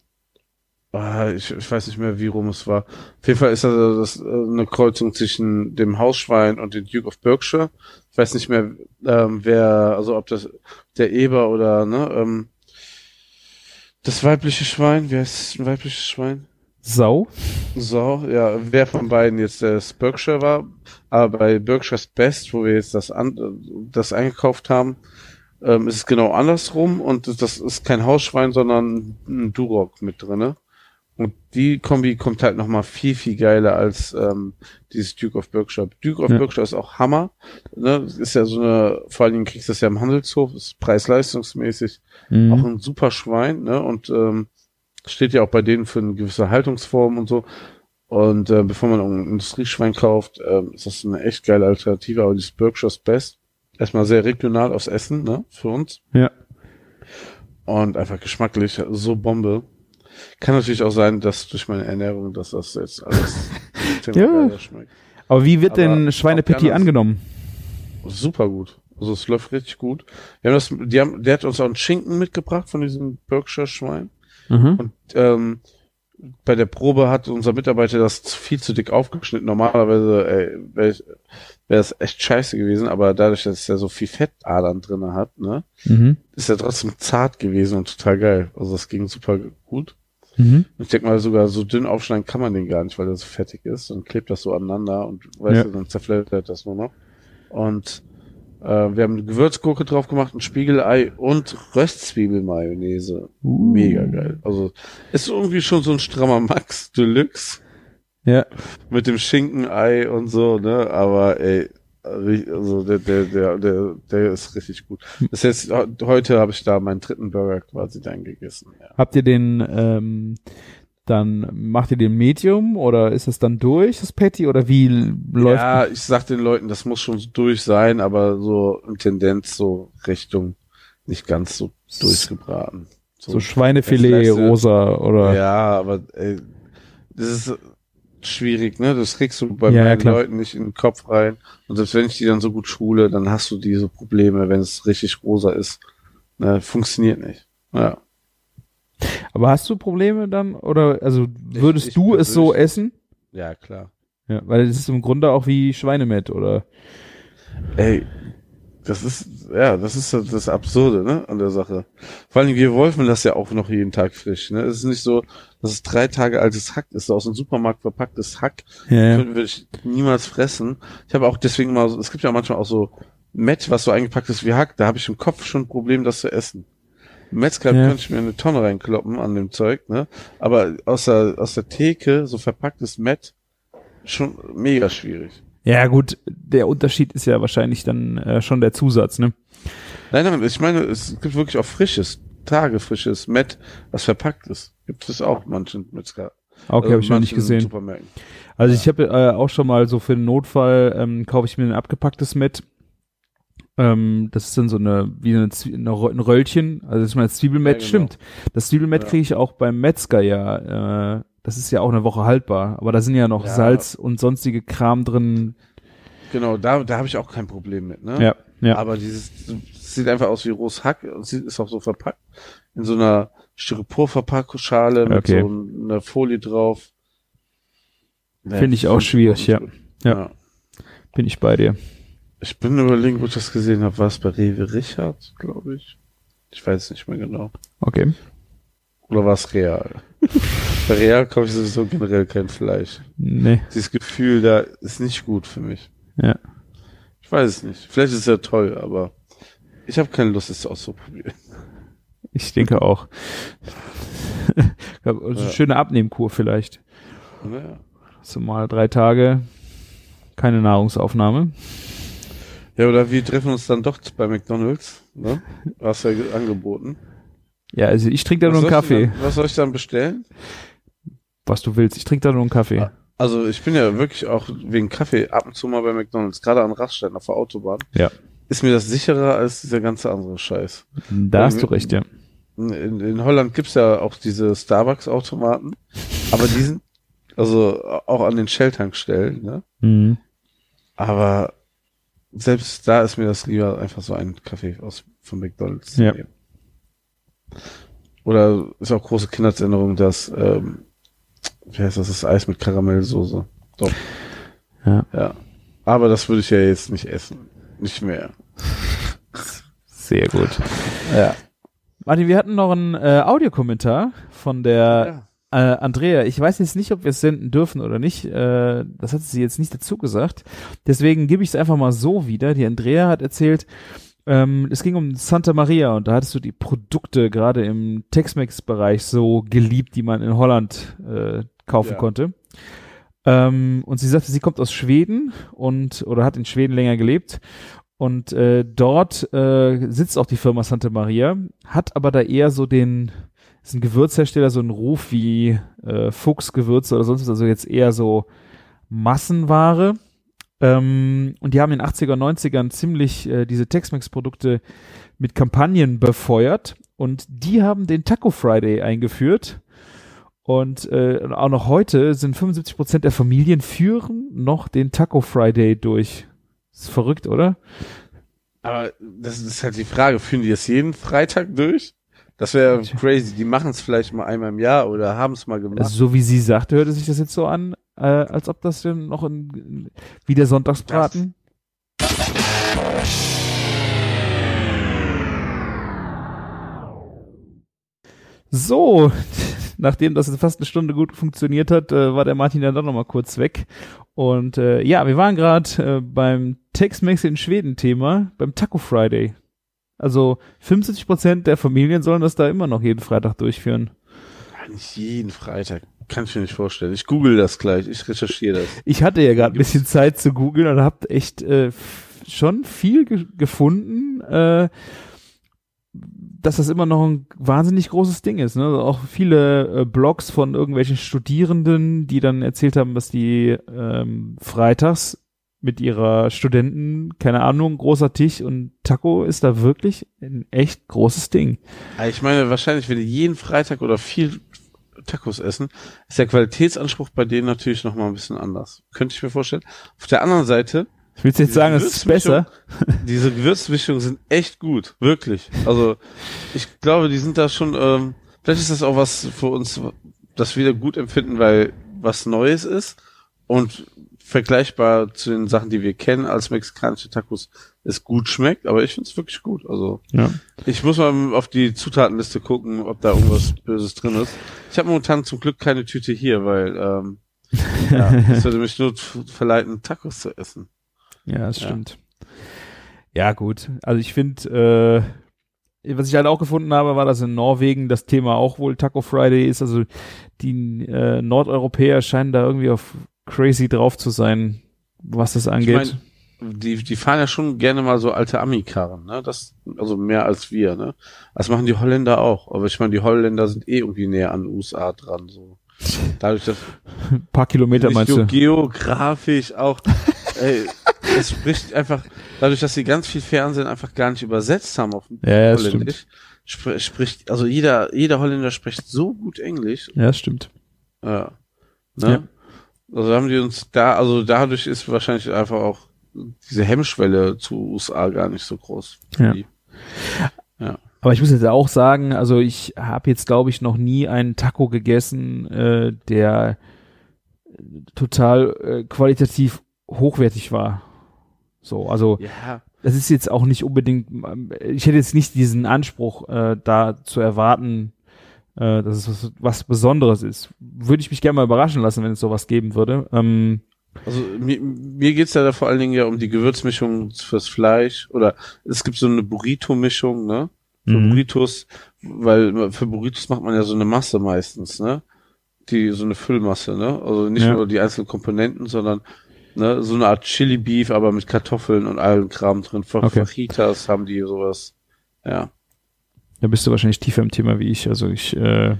ah, ich, ich weiß nicht mehr, wie rum es war. Auf jeden Fall ist das, das äh, eine Kreuzung zwischen dem Hausschwein und dem Duke of Berkshire. Ich weiß nicht mehr, ähm, wer, also ob das der Eber oder ne, ähm, das weibliche Schwein, wie heißt das weibliches Schwein? Sau? So, ja, wer von beiden jetzt das Berkshire war, aber bei Berkshire's Best, wo wir jetzt das, an, das eingekauft haben, ähm, ist es genau andersrum und das ist kein Hausschwein, sondern ein Duroc mit drinne. Und die Kombi kommt halt nochmal viel, viel geiler als ähm, dieses Duke of Berkshire. Duke of Ja. Berkshire ist auch Hammer. Ne? Ist ja so eine, vor allen Dingen kriegst du das ja im Handelshof, ist preis-leistungsmäßig Mhm. auch ein super Schwein, ne? Und ähm, steht ja auch bei denen für eine gewisse Haltungsform und so. Und äh, bevor man ein Industrieschwein kauft, ähm, ist das eine echt geile Alternative. Aber dieses Berkshire's Best, erstmal sehr regional aufs Essen, ne? Für uns. Ja. Und einfach geschmacklich, so Bombe. Kann natürlich auch sein, dass durch meine Ernährung, dass das jetzt alles Ja. schmeckt. Aber wie wird Aber denn Schweinepetit angenommen? Super gut. Also es läuft richtig gut. Wir haben das, die haben, der hat uns auch einen Schinken mitgebracht von diesem Berkshire Schwein. Mhm. Und ähm, bei der Probe hat unser Mitarbeiter das viel zu dick aufgeschnitten. Normalerweise wäre wär es echt scheiße gewesen, aber dadurch, dass er so viel Fettadern drinne hat, ne, Mhm. ist er trotzdem zart gewesen und total geil. Also das ging super gut. Mhm. Und ich denke mal, sogar so dünn aufschneiden kann man den gar nicht, weil er so fettig ist. Dann klebt das so aneinander und weißt Ja. du, dann zerfleddert das nur noch. Und äh, wir haben eine Gewürzgurke drauf gemacht, ein Spiegelei und Röstzwiebelmayonnaise. Uh. Mega geil. Also ist irgendwie schon so ein strammer Max Deluxe Ja. mit dem Schinkenei und so, ne? Aber ey, also der, der, der, der, der ist richtig gut. Das heißt, heute habe ich da meinen dritten Burger quasi dann gegessen. Ja. Habt ihr den ähm, dann macht ihr den Medium oder ist es dann durch das Patty oder wie läuft Ja, ich sag den Leuten, das muss schon so durch sein, aber so in Tendenz so Richtung nicht ganz so durchgebraten. so Schweinefilet Das letzte- rosa oder Ja, aber ey, das ist schwierig, ne? Das kriegst du bei Ja, meinen klar. Leuten nicht in den Kopf rein. Und selbst wenn ich die dann so gut schule, dann hast du diese Probleme, wenn es richtig rosa ist. Ne, funktioniert nicht. Ja. aber hast du Probleme dann oder also würdest ich du es so essen? Ja, klar. Ja, weil es ist im Grunde auch wie Schweinemett oder Ey, das ist, ja, das ist das Absurde, ne, an der Sache. Vor allem, wir wolfen das ja auch noch jeden Tag frisch, ne. Es ist nicht so, dass es drei Tage altes Hack ist, aus dem Supermarkt verpacktes Hack. ja, Würde ich niemals fressen. Ich habe auch deswegen mal, so- es gibt ja manchmal auch so Met, was so eingepackt ist wie Hack, da habe ich im Kopf schon ein Problem, das zu essen. Metzger Ja. könnte ich mir eine Tonne reinkloppen an dem Zeug, ne? Aber aus der, aus der Theke, so verpacktes Met, schon mega schwierig. Ja gut, der Unterschied ist ja wahrscheinlich dann äh, schon der Zusatz, ne? Nein, nein, ich meine, es gibt wirklich auch frisches, tagefrisches Met, was verpackt ist. Gibt es auch manchen Metzger. Okay, Also habe ich noch nicht gesehen. Also ich habe äh, auch schon mal so für den Notfall ähm, kaufe ich mir ein abgepacktes Met. Ähm, das ist dann so eine wie eine, Zwie eine ein Röllchen. Also ich meine Zwiebelmett Ja, genau. stimmt. Das Zwiebelmett Ja. kriege ich auch beim Metzger ja. Äh, das ist ja auch eine Woche haltbar. Aber da sind ja noch Ja. Salz und sonstige Kram drin. Genau, da, da habe ich auch kein Problem mit, ne? Ja, ja. Aber dieses es sieht einfach aus wie rohes Hack und sie ist auch so verpackt in so einer Styroporverpackschale mit Okay. so einer Folie drauf. Finde ich auch schwierig, ja. Ja. Bin ich bei dir. Ich bin überlegen, wo ich das gesehen habe. War es bei Rewe Richard, glaube ich? Ich weiß nicht mehr genau. Okay. Oder war es Real? bei Real kaufe ich sowieso generell kein Fleisch. Nee. Dieses Gefühl da ist nicht gut für mich. Ja. Ich weiß es nicht. Vielleicht ist es ja toll, aber ich habe keine Lust, es auszuprobieren. Ich denke auch. also Ja. Schöne Abnehmkur vielleicht. Naja. So mal drei Tage keine Nahrungsaufnahme. Ja, oder wir treffen uns dann doch bei McDonalds. Ne? Hast ja ge- angeboten. Ja, also ich trinke da nur Was einen soll ich Kaffee. Dann, was soll ich dann bestellen? Was du willst. Ich trinke da nur einen Kaffee. Ah. Also ich bin ja wirklich auch wegen Kaffee ab und zu mal bei McDonalds, gerade an Raststätten auf der Autobahn. Ja. Ist mir das sicherer als dieser ganze andere Scheiß. Da hast du recht, ja. In, in Holland gibt's ja auch diese Starbucks-Automaten, aber die sind also auch an den Shell-Tankstellen, ne? Mhm. Aber selbst da ist mir das lieber, einfach so einen Kaffee aus von McDonalds zu Ja. nehmen. Oder ist auch große Kindheitserinnerung, dass, ähm, wie heißt das, das Eis mit Karamellsoße. Doch. Ja. Ja. Aber das würde ich ja jetzt nicht essen. Nicht mehr. Sehr gut. Ja. Martin, wir hatten noch einen äh, Audiokommentar von der äh, Andrea. Ich weiß jetzt nicht, ob wir es senden dürfen oder nicht. Äh, das hat sie jetzt nicht dazu gesagt. Deswegen gebe ich es einfach mal so wieder. Die Andrea hat erzählt, ähm, es ging um Santa Maria und da hattest du die Produkte gerade im Tex-Mex-Bereich so geliebt, die man in Holland äh, kaufen Ja. konnte. Ähm, und sie sagte, sie kommt aus Schweden und oder hat in Schweden länger gelebt und äh, dort äh, sitzt auch die Firma Santa Maria, hat aber da eher so den, ist ein Gewürzhersteller, so einen Ruf wie äh, Fuchsgewürze oder sonst was, also jetzt eher so Massenware. Ähm, und die haben in den 80er, 90ern ziemlich äh, diese Tex-Mex-Produkte mit Kampagnen befeuert und die haben den Taco Friday eingeführt. Und äh, auch noch heute sind 75 Prozent der Familien führen noch den Taco Friday durch. Ist verrückt, oder? Aber das ist halt die Frage, führen die das jeden Freitag durch? Das wäre crazy. Die machen es vielleicht mal einmal im Jahr oder haben es mal gemacht. Also, so wie sie sagte, hörte sich das jetzt so an, äh, als ob das denn noch ein, wie der Sonntagsbraten. So, nachdem das jetzt fast eine Stunde gut funktioniert hat, äh, war der Martin dann doch noch mal kurz weg. Und äh, ja, wir waren gerade äh, beim Tex-Mex in Schweden-Thema, beim Taco Friday. Also 75% der Familien sollen das da immer noch jeden Freitag durchführen. Nicht jeden Freitag. Kann ich mir nicht vorstellen. Ich google das gleich. Ich recherchiere das. Ich hatte ja gerade ein bisschen Zeit zu googeln und habe echt äh, schon viel ge gefunden, äh, dass das immer noch ein wahnsinnig großes Ding ist. Ne? Also auch viele äh, Blogs von irgendwelchen Studierenden, die dann erzählt haben, dass die ähm, freitags mit ihrer Studenten, keine Ahnung, großer Tisch und Taco ist da wirklich ein echt großes Ding. Aber Ich meine, wahrscheinlich, wenn die jeden Freitag oder viel Tacos essen, ist der Qualitätsanspruch bei denen natürlich noch mal ein bisschen anders. Könnte ich mir vorstellen. Auf der anderen Seite, Ich will jetzt sagen, es ist besser. diese Gewürzmischungen sind echt gut. Wirklich. Also, ich glaube, die sind da schon, ähm, vielleicht ist das auch was für uns, das wir gut empfinden, weil was Neues ist und vergleichbar zu den Sachen, die wir kennen als mexikanische Tacos, es gut schmeckt, aber ich finde es wirklich gut. Also, Ja. ich muss mal auf die Zutatenliste gucken, ob da irgendwas Böses drin ist. Ich habe momentan zum Glück keine Tüte hier, weil ähm, ja, das würde mich nur verleiten, Tacos zu essen. Ja, das Ja. stimmt. Ja, gut. Also ich finde, äh, was ich halt auch gefunden habe, war, dass in Norwegen das Thema auch wohl Taco Friday ist. Also die äh, Nordeuropäer scheinen da irgendwie auf crazy drauf zu sein, was das Ich angeht. mein, die, die fahren ja schon gerne mal so alte Ami-Karren, ne? Das, also mehr als wir, ne? Das machen die Holländer auch. Aber ich meine, die Holländer sind eh irgendwie näher an den USA dran, so. Dadurch, dass Ein paar Kilometer meinst du? geografisch auch, ey, es spricht einfach, dadurch, dass sie ganz viel Fernsehen einfach gar nicht übersetzt haben auf Ja, ja, Holländisch, spr spricht, also jeder, jeder Holländer spricht so gut Englisch, Ja, stimmt. ja. Ne? Also haben die uns da, also dadurch ist wahrscheinlich einfach auch diese Hemmschwelle zu USA gar nicht so groß. Ja. die. Aber ich muss jetzt auch sagen, also ich habe jetzt, glaube ich, noch nie einen Taco gegessen, äh, der total äh, qualitativ hochwertig war. So, also Ja. das ist jetzt auch nicht unbedingt, ich hätte jetzt nicht diesen Anspruch, äh, da zu erwarten, äh, dass es was, was Besonderes ist. Würde ich mich gerne mal überraschen lassen, wenn es sowas geben würde. Ähm, Also mir, mir geht's ja da vor allen Dingen ja um die Gewürzmischung fürs Fleisch oder es gibt so eine Burrito-Mischung, ne? Für Mhm. Burritos, weil für Burritos macht man ja so eine Masse meistens, ne? Die so eine Füllmasse, ne? Also nicht Ja. nur die einzelnen Komponenten, sondern ne, so eine Art Chili Beef, aber mit Kartoffeln und allem Kram drin. Für Okay. Fajitas haben die sowas. Ja. Da bist du wahrscheinlich tiefer im Thema wie ich. Also ich, äh,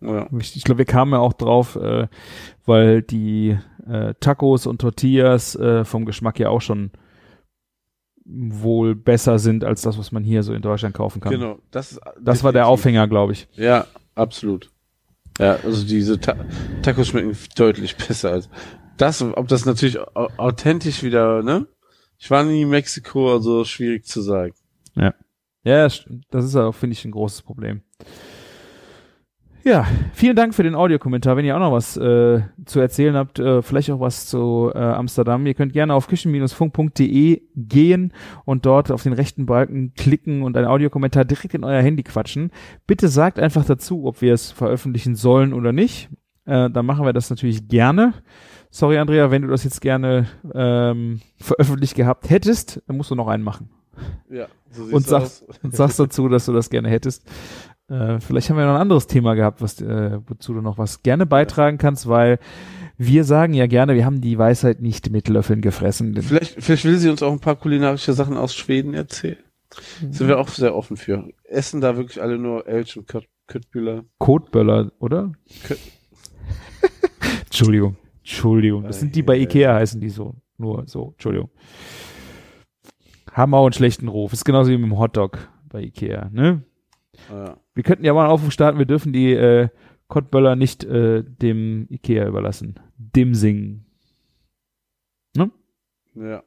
ja. ich, ich glaube, wir kamen ja auch drauf, äh, weil die äh, Tacos und Tortillas äh, vom Geschmack ja auch schon wohl besser sind als das, was man hier so in Deutschland kaufen kann. Genau. Das, Das war der. Aufhänger, glaube ich. Ja, absolut. Ja, also diese Ta Tacos schmecken deutlich besser als das, ob das natürlich au- authentisch wieder, ne? Ich war nie in Mexiko, also schwierig zu sagen. Ja, stimmt. das ist auch, finde ich, ein großes Problem. Ja, vielen Dank für den Audiokommentar. Wenn ihr auch noch was äh, zu erzählen habt, äh, vielleicht auch was zu äh, Amsterdam, ihr könnt gerne auf küchen-funk.de gehen und dort auf den rechten Balken klicken und einen Audiokommentar direkt in euer Handy quatschen. Bitte sagt einfach dazu, ob wir es veröffentlichen sollen oder nicht. Äh, dann machen wir das natürlich gerne. Sorry, Andrea, wenn du das jetzt gerne ähm, veröffentlicht gehabt hättest, dann musst du noch einen machen Ja, so Und sieht's sag- aus. und sagst dazu, dass du das gerne hättest. Äh, vielleicht haben wir noch ein anderes Thema gehabt, was, äh, wozu du noch was gerne beitragen kannst, weil wir sagen ja gerne, wir haben die Weisheit nicht mit Löffeln gefressen. Vielleicht, vielleicht will sie uns auch ein paar kulinarische Sachen aus Schweden erzählen. Sind wir auch sehr offen für. Essen da wirklich alle nur Elch und Kött- Köttbühler? Kotböller, oder? Kö- Entschuldigung, Entschuldigung. Das sind die bei Ei, ei, Ikea heißen die so. Nur so, Entschuldigung. Haben auch einen schlechten Ruf. Ist genauso wie mit dem Hotdog bei Ikea, ne? Ja. Wir könnten ja mal einen Aufruf starten, wir dürfen die äh, Kottböller nicht äh, dem Ikea überlassen. Dem Singen. ja.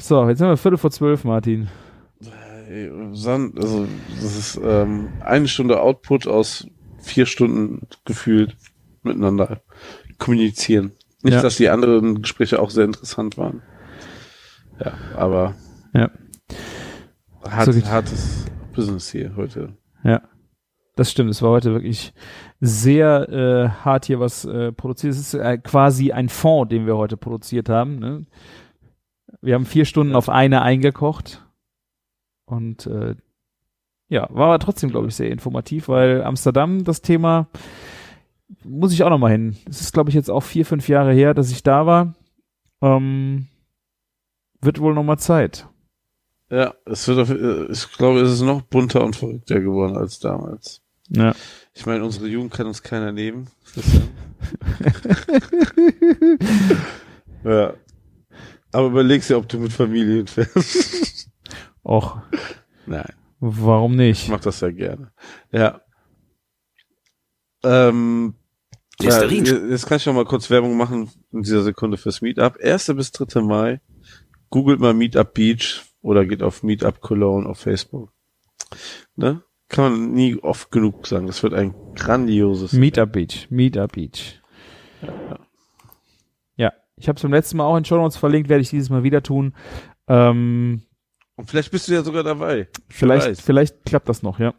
So, jetzt haben wir Viertel vor zwölf, Martin. San- Also, das ist ähm, eine Stunde Output aus vier Stunden gefühlt miteinander kommunizieren. Nicht, Ja. dass die anderen Gespräche auch sehr interessant waren. Ja, aber Ja. hart, So hartes Business hier heute. Ja. Das stimmt, es war heute wirklich sehr äh, hart hier was äh, produziert. Es ist äh, quasi ein Fond, den wir heute produziert haben. Ne? Wir haben vier Stunden auf eine eingekocht. Und äh, ja, war aber trotzdem, glaube ich, sehr informativ, weil Amsterdam, das Thema, muss ich auch noch mal hin. Es ist, glaube ich, jetzt auch vier, fünf Jahre her, dass ich da war. Ähm, wird wohl noch mal Zeit. Ja, es wird auf, äh, ich glaube, es ist noch bunter und verrückter geworden als damals. Ja. Ich meine, unsere Jugend kann uns keiner nehmen. Ja. Aber überlegst dir, ob du mit Familie fährst. Och, Nein. warum Ich nicht? mach das ja gerne. Ja. Ähm, ja, jetzt kann ich noch mal kurz Werbung machen in dieser Sekunde fürs Meetup. 1. bis 3. Mai. Googelt mal Meetup Beach oder geht auf Meetup Cologne auf Facebook. Ne? Kann man nie oft genug sagen. Das wird ein grandioses. Meetup Beach, Meetup Beach. Ja, ich habe es beim letzten Mal auch in Show Notes verlinkt, werde ich dieses Mal wieder tun. Ähm, Und vielleicht bist du ja sogar dabei. vielleicht, vielleicht klappt das noch, ja.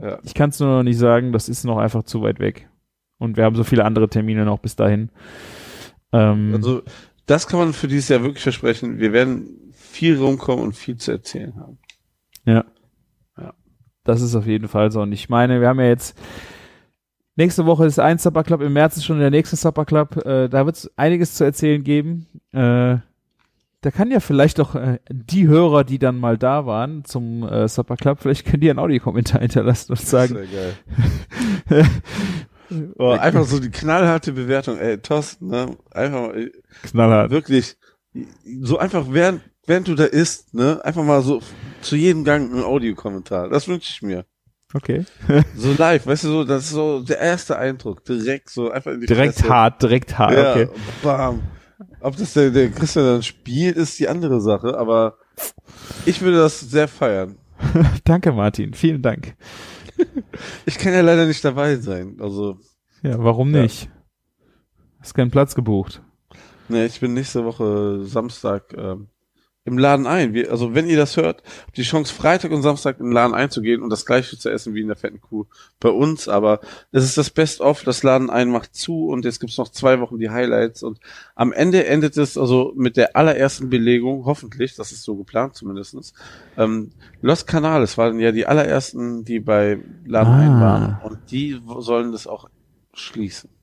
Ja. Ich kann es nur noch nicht sagen, das ist noch einfach zu weit weg. Und wir haben so viele andere Termine noch bis dahin. Ähm, Also, das kann man für dieses Jahr wirklich versprechen. Wir werden viel rumkommen und viel zu erzählen haben. Ja. Ja. Das ist auf jeden Fall so. Und ich meine, wir haben ja jetzt nächste Woche ist ein Supper Club, im März ist schon der nächste Supper Club. Äh, da wird es einiges zu erzählen geben. Äh, da kann ja vielleicht doch äh, die Hörer, die dann mal da waren zum äh, Supper Club, vielleicht können die einen Audiokommentar hinterlassen und sagen. Oh, einfach so die knallharte Bewertung, ey, Thorsten, ne? Einfach mal, ey, knallhart. wirklich, so einfach während, während du da isst, ne? Einfach mal so zu jedem Gang ein Audiokommentar. Das wünsche ich mir. Okay. So live, weißt du, so, das ist so der erste Eindruck. Direkt so, einfach in die Direkt Fresse. hart, direkt hart. Ja, Okay. bam. Ob das der, der Christian dann spielt, ist die andere Sache, aber ich würde das sehr feiern. Danke, Martin. Vielen Dank. Ich kann ja leider nicht dabei sein. Also, Ja, warum Ja. nicht? Hast keinen Platz gebucht. Nee, ich bin nächste Woche Samstag ähm, im Laden ein. Wir, also wenn ihr das hört, habt die Chance, Freitag und Samstag im Laden einzugehen und das gleiche zu essen wie in der fetten Kuh bei uns. Aber es ist das Best-of, das Laden ein macht zu und jetzt gibt's noch zwei Wochen die Highlights. Und am Ende endet es also mit der allerersten Belegung, hoffentlich, das ist so geplant zumindestens. Ähm, Los Canales waren ja die allerersten, die bei Laden Ah. ein waren. Und die sollen das auch schließen.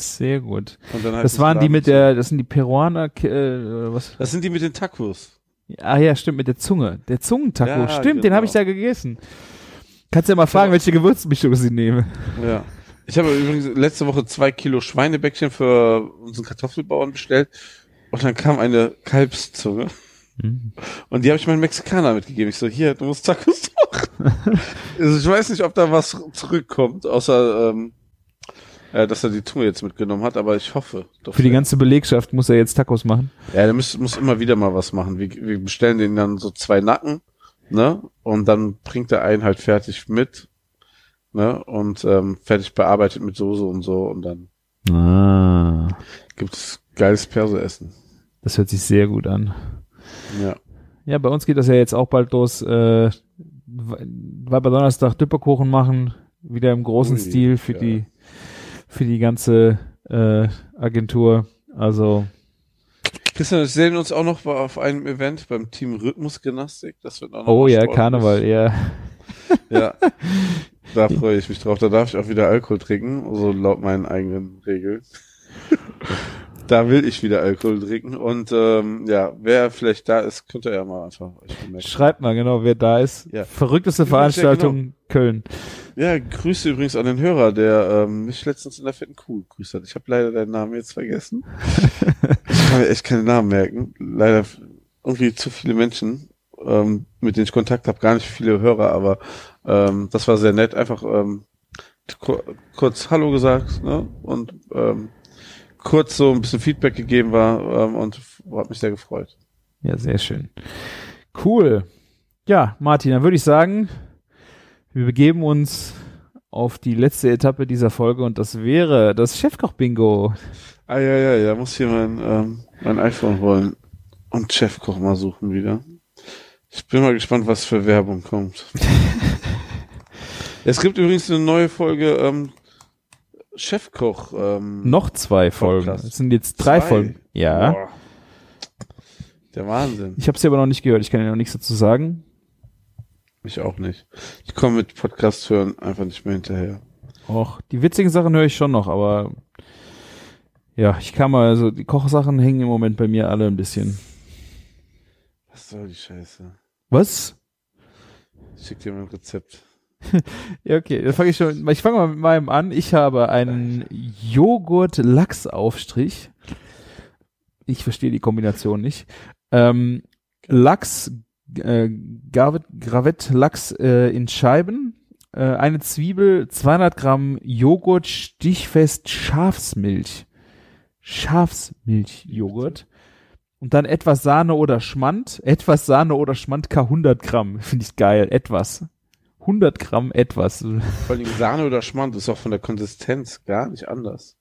Sehr gut. Das waren die mit der, das sind die Peruaner, äh, was? Das sind die mit den Tacos. Ah ja, stimmt, mit der Zunge. Der Zungentaco, Ja, stimmt, den genau. habe ich da gegessen. Kannst ja mal fragen, welche Gewürzmischung sie nehmen. Ja. Ich habe übrigens letzte Woche zwei Kilo Schweinebäckchen für unseren Kartoffelbauern bestellt und dann kam eine Kalbszunge und die habe ich meinem Mexikaner mitgegeben. Ich so, hier, du musst Tacos machen. also ich weiß nicht, ob da was zurückkommt, außer ähm, äh, dass er die Zunge jetzt mitgenommen hat, aber ich hoffe. Doch Für die ganze Belegschaft muss er jetzt Tacos machen. Ja, der muss, muss immer wieder mal was machen. Wir, wir bestellen den dann so zwei Nacken, ne? Und dann bringt er einen halt fertig mit, ne? Und ähm, fertig bearbeitet mit Soße und so und dann Ah, gibt's geiles Perso-Essen. das hört sich sehr gut an. Ja. Ja, bei uns geht das ja jetzt auch bald los. Äh, weil wir Donnerstag Düpperkuchen machen, wieder im großen Ui, Stil für ja. die für die ganze äh, Agentur. Also Christian, wir sehen uns auch noch auf einem Event beim Team Rhythmusgymnastik. Das wird auch noch oh ja, sportlich. Karneval, ja. Ja. Da freue ich mich drauf. Da darf ich auch wieder Alkohol trinken, so laut meinen eigenen Regeln. Da will ich wieder Alkohol trinken. Und ähm, ja, wer vielleicht da ist, könnt ihr ja mal einfach euch bemerken. Schreibt mal genau, wer da ist. Ja. Verrückteste Übrigens, ja, Veranstaltung Köln. Ja, Grüße übrigens an den Hörer, der ähm, mich letztens in der fetten Kuh gegrüßt hat. Ich habe leider deinen Namen jetzt vergessen. ich kann mir echt keinen Namen merken. Leider irgendwie zu viele Menschen, ähm, mit denen ich Kontakt habe, gar nicht viele Hörer, aber ähm, das war sehr nett. Einfach ähm, ku- kurz Hallo gesagt ne? und ähm, kurz so ein bisschen Feedback gegeben war ähm, und hat mich sehr gefreut. Ja, sehr schön. Cool. Ja, Martin, dann würde ich sagen, wir begeben uns auf die letzte Etappe dieser Folge und das wäre das Chefkoch-Bingo. Ah ja, ja, ja, muss hier mein, ähm, mein iPhone holen und Chefkoch mal suchen wieder. Ich bin mal gespannt, was für Werbung kommt. es gibt übrigens eine neue Folge ähm, Chefkoch. Ähm, Noch zwei Folgen. Podcast. Es sind jetzt drei Zwei? Folgen. Ja. Boah. Der Wahnsinn. Ich habe sie aber noch nicht gehört. Ich kann ja noch nichts dazu sagen. Ich auch nicht. Ich komme mit Podcast hören einfach nicht mehr hinterher. Och, die witzigen Sachen höre ich schon noch, aber ja, ich kann mal, also die Kochsachen hängen im Moment bei mir alle ein bisschen. Was soll die Scheiße? Was? Ich schick dir mal ein Rezept. Ja, okay, dann fange ich schon. Ich fange mal mit meinem an. Ich habe einen Joghurt-Lachs-Aufstrich. Ich verstehe die Kombination nicht. Ähm, Lachs, äh, Gravett, Lachs äh, in Scheiben, äh, eine Zwiebel, 200 Gramm Joghurt, stichfest Schafsmilch. Schafsmilchjoghurt. Und dann etwas Sahne oder Schmand. Etwas Sahne oder Schmand, K 100 Gramm. Finde ich geil. Etwas. 100 Gramm etwas. Vor allem Sahne oder Schmand ist auch von der Konsistenz gar nicht anders.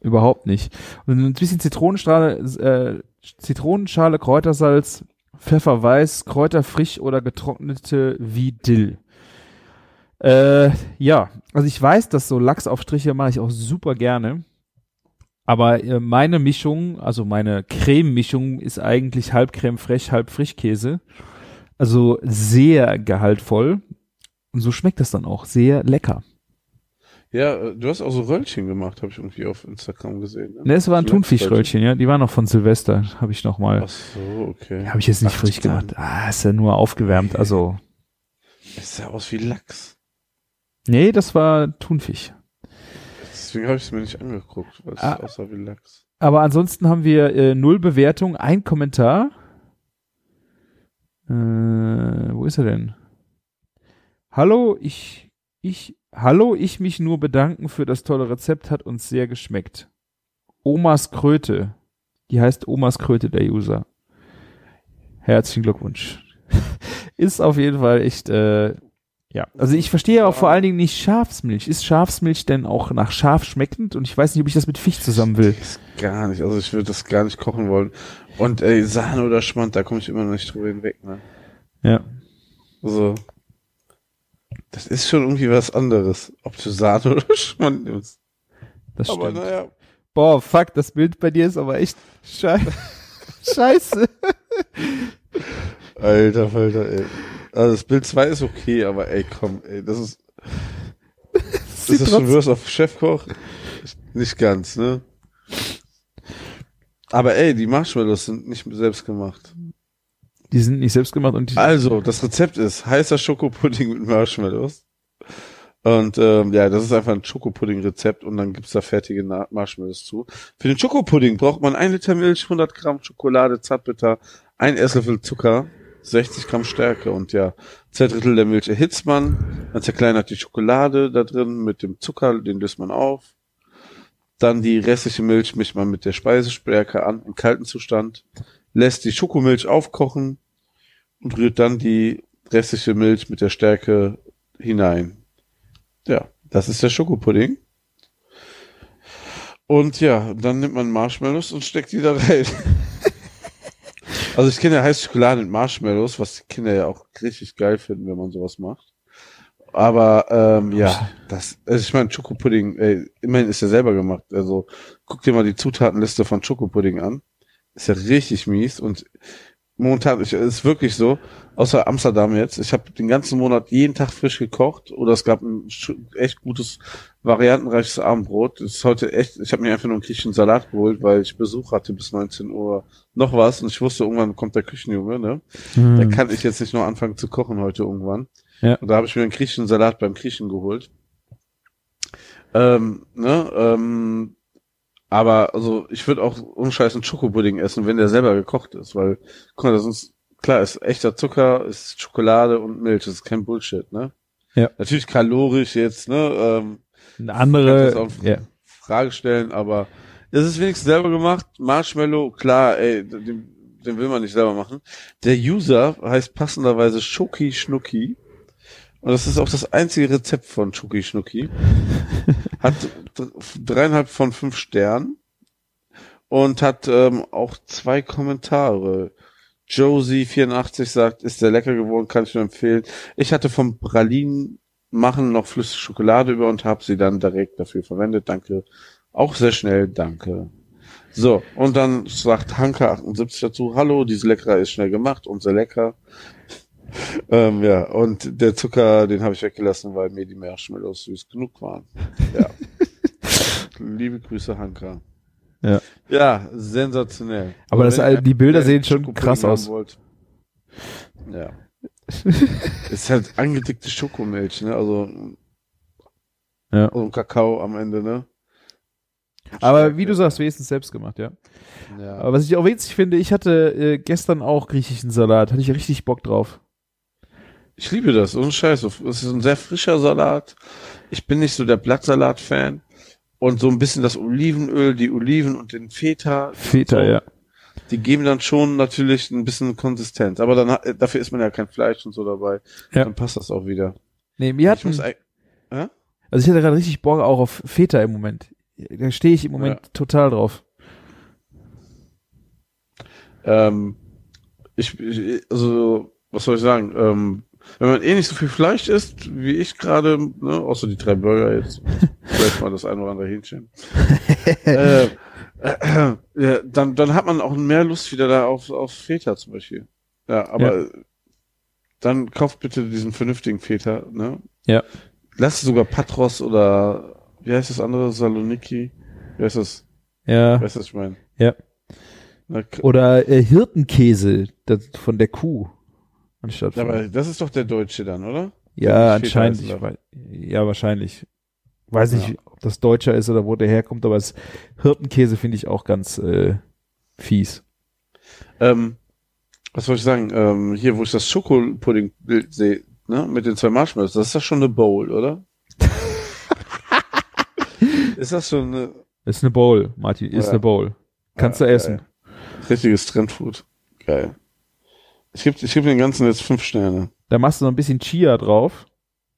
Überhaupt nicht. Und ein bisschen Zitronenschale, äh, Zitronenschale, Kräutersalz, Pfeffer weiß, Kräuter frisch oder getrocknete wie Dill. Äh, ja, also ich weiß, dass so Lachsaufstriche mache ich auch super gerne. Aber äh, meine Mischung, also meine Creme-Mischung ist eigentlich halb Creme fraiche, halb Frischkäse. Also sehr gehaltvoll. Und so schmeckt das dann auch. Sehr lecker. Ja, äh, du hast auch so Röllchen gemacht, habe ich irgendwie auf Instagram gesehen. Ne, es waren Thunfischröllchen, ja. Die waren noch von Silvester. Habe ich noch mal. Ach so, okay. Habe ich jetzt nicht frisch gemacht. Ah, ist ja nur aufgewärmt. Also, Es sah aus wie Lachs. nee, das war Thunfisch. Deswegen habe ich es mir nicht angeguckt, weil es Ah. aussah wie Lachs. Aber ansonsten haben wir äh, null Bewertung, ein Kommentar. Äh, wo ist er denn? Hallo, ich, ich, hallo, ich mich nur bedanken für das tolle Rezept, hat uns sehr geschmeckt. Omas Kröte. Die heißt Omas Kröte, der User. Herzlichen Glückwunsch. Ist auf jeden Fall echt, äh, Ja, also ich verstehe ja auch vor allen Dingen nicht Schafsmilch. Ist Schafsmilch denn auch nach Schaf schmeckend? Und ich weiß nicht, ob ich das mit Fisch zusammen will. Gar nicht. Also ich würde das gar nicht kochen wollen. Und ey, Sahne oder Schmand, da komme ich immer noch nicht drüber hinweg, ne? Ja. Also, das ist schon irgendwie was anderes, ob du Sahne oder Schmand nimmst. Das Aber stimmt. naja, Boah, fuck, das Bild bei dir ist aber echt schei scheiße. alter Falter, ey. Also das Bild 2 ist okay, aber ey, komm, ey, das ist, ist Sieht das schon Würst auf Chefkoch? Nicht ganz, ne? Aber ey, die Marshmallows sind nicht selbst gemacht. Die sind nicht selbst gemacht und die, Also, das Rezept ist heißer Schokopudding mit Marshmallows. Und ähm, ja, das ist einfach ein Schokopudding-Rezept und dann gibt's da fertige Marshmallows zu. Für den Schokopudding braucht man ein Liter Milch, 100 Gramm Schokolade, Zartbitter, ein Esslöffel Zucker, 60 Gramm Stärke und ja, zwei Drittel der Milch erhitzt man, dann zerkleinert die Schokolade da drin mit dem Zucker, den löst man auf. Dann die restliche Milch mischt man mit der Speisestärke an im kalten Zustand, lässt die Schokomilch aufkochen und rührt dann die restliche Milch mit der Stärke hinein. Ja, das ist der Schokopudding. Und ja, dann nimmt man Marshmallows und steckt die da rein. also ich kenne ja heiße Schokolade mit Marshmallows, was die Kinder ja auch richtig geil finden, wenn man sowas macht. Aber ähm, ja, das, also ich meine, Schokopudding, ey, immerhin ist er selber gemacht. Also guck dir mal die Zutatenliste von Schokopudding an. Ist ja richtig mies und momentan ich, ist wirklich so, außer Amsterdam jetzt, ich habe den ganzen Monat jeden Tag frisch gekocht oder es gab ein echt gutes, variantenreiches Abendbrot. Das ist heute echt, ich habe mir einfach nur einen griechischen Salat geholt, weil ich Besuch hatte bis 19 Uhr noch was und ich wusste, irgendwann kommt der Küchenjunge, ne? Hm. Da kann ich jetzt nicht noch anfangen zu kochen heute irgendwann. Ja. Und da habe ich mir einen griechischen Salat beim Griechen geholt. Ähm, ne, ähm, aber also ich würde auch unscheiß einen Schokopudding essen, wenn der selber gekocht ist, weil, guck mal, das ist klar, ist echter Zucker, ist Schokolade und Milch, das ist kein Bullshit, ne? Ja. Natürlich kalorisch jetzt, ne? Ähm, eine andere, auch- ja. Frage stellen, aber es ist wenigstens selber gemacht. Marshmallow, klar, ey, den, den will man nicht selber machen. Der User heißt passenderweise Schoki Schnucki. Und das ist auch das einzige Rezept von Schoki Schnucki. Hat dreieinhalb von fünf Sternen und hat ähm, auch zwei Kommentare. Josie84 sagt, ist sehr lecker geworden, kann ich nur empfehlen. Ich hatte vom Pralinen machen noch flüssige Schokolade über und habe sie dann direkt dafür verwendet. Danke. Auch sehr schnell, danke. So, und dann sagt Hanka78 dazu, hallo, diese Leckerer ist schnell gemacht und sehr lecker. Ähm, ja, und der Zucker, den habe ich weggelassen, weil mir die Marshmallows süß genug waren. Ja. Liebe Grüße, Hanka. Ja. Ja, sensationell. Aber das- ihr die Bilder sehen schon Schokopudding krass aus. Wollt. Ja. ist halt angedickte Schokomilch, ne? Also, Ja. ein Kakao am Ende, ne? Aber wie du sagst, wenigstens selbst gemacht, ja. Ja. Aber was ich auch witzig finde, ich hatte äh, gestern auch griechischen Salat, hatte ich richtig Bock drauf. Ich liebe das, ohne Scheiß. Es ist ein sehr frischer Salat. Ich bin nicht so der Blattsalat-Fan. Und so ein bisschen das Olivenöl, die Oliven und den Feta. Feta, so, ja. Die geben dann schon natürlich ein bisschen Konsistenz. Aber dann hat- dafür ist man ja kein Fleisch und so dabei. Ja. Dann passt das auch wieder. Nee, mir hat, eig- also ich hatte gerade richtig Bock auch auf Feta im Moment. Da stehe ich im Moment Ja. total drauf. ähm, ich, ich, also, was soll ich sagen? Ähm, wenn man eh nicht so viel Fleisch isst, wie ich gerade, ne, außer die drei Burger jetzt, vielleicht mal das eine oder andere Hähnchen, äh, äh, ja, dann, dann hat man auch mehr Lust wieder da auf, auf Feta zum Beispiel. Ja, aber dann kauft bitte diesen vernünftigen Feta, ne? Ja. Lass sogar Patros oder, wie heißt das andere, Saloniki? Wie heißt das? Ja. Weißt du, was ich meine? Ja. Na, Oder äh, Hirtenkäse das, von der Kuh. Anstatt aber das ist doch der Deutsche dann, oder? ja, nicht anscheinend. Ich ja, wahrscheinlich. Weiß nicht, Ja. ob das Deutscher ist oder wo der herkommt, aber das Hirtenkäse finde ich auch ganz äh, fies. Ähm, was soll ich sagen? Ähm, hier, wo ich das Schokopudding-Bild sehe, ne, mit den zwei Marshmallows, das ist doch schon eine Bowl, oder? ist das schon eine Ist eine Bowl, Martin, ist Ja. eine Bowl. Kannst Ja, du essen. geil. richtiges Trendfood? Geil. Ich gebe ich geb den ganzen jetzt fünf Sterne. Da machst du noch ein bisschen Chia drauf.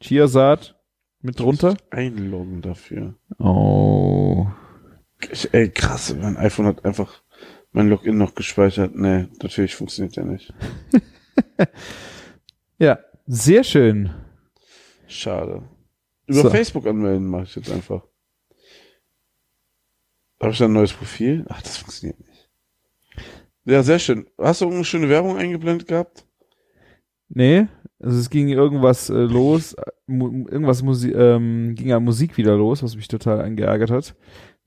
Chiasaat mit drunter. Einloggen dafür. Oh. Ich, ey, krass, mein iPhone hat einfach mein Login noch gespeichert. Nee, natürlich funktioniert der nicht. Ja, sehr schön. Schade. Über So. Facebook anmelden mache ich jetzt einfach. Habe ich da ein neues Profil? Ach, das funktioniert nicht. Ja, sehr schön. Hast du irgendeine schöne Werbung eingeblendet gehabt? Nee, also es ging irgendwas äh, los, mu irgendwas Musi ähm, ging an Musik wieder los, was mich total angeärgert hat.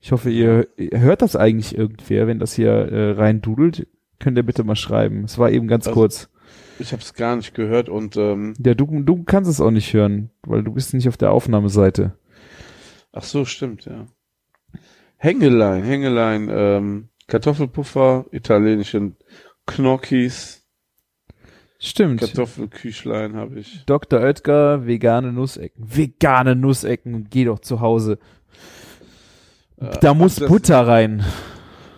Ich hoffe, ihr, ihr hört das eigentlich irgendwer, wenn das hier äh, rein dudelt. Könnt ihr bitte mal schreiben. Es war eben ganz Also- kurz. Ich habe es gar nicht gehört und ähm, Ja, du, du kannst es auch nicht hören, weil du bist nicht auf der Aufnahmeseite. ach so, stimmt, ja. Hängelein, Hängelein, ähm, Kartoffelpuffer, italienische Gnocchis, Stimmt. Kartoffelküchlein habe ich. Dr. Oetker, vegane Nussecken. Vegane Nussecken, geh doch zu Hause. Äh, Da muss Butter rein.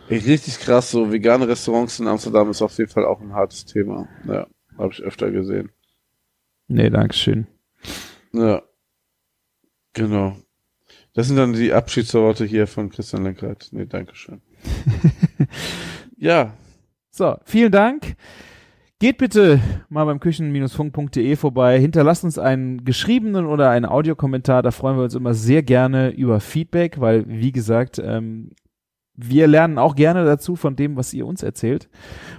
Ey, richtig krass, so vegane Restaurants in Amsterdam ist auf jeden Fall auch ein hartes Thema. Ja, habe ich öfter gesehen. Nee, Dankeschön. Ja. Genau. Das sind dann die Abschiedsworte hier von Christian Lenkert. Nee, Dankeschön. ja, So, vielen Dank. Geht bitte mal beim küchen-funk.de vorbei. Hinterlasst uns einen geschriebenen oder einen Audiokommentar. Da freuen wir uns immer sehr gerne über Feedback, weil, wie gesagt, ähm, wir lernen auch gerne dazu von dem, was ihr uns erzählt.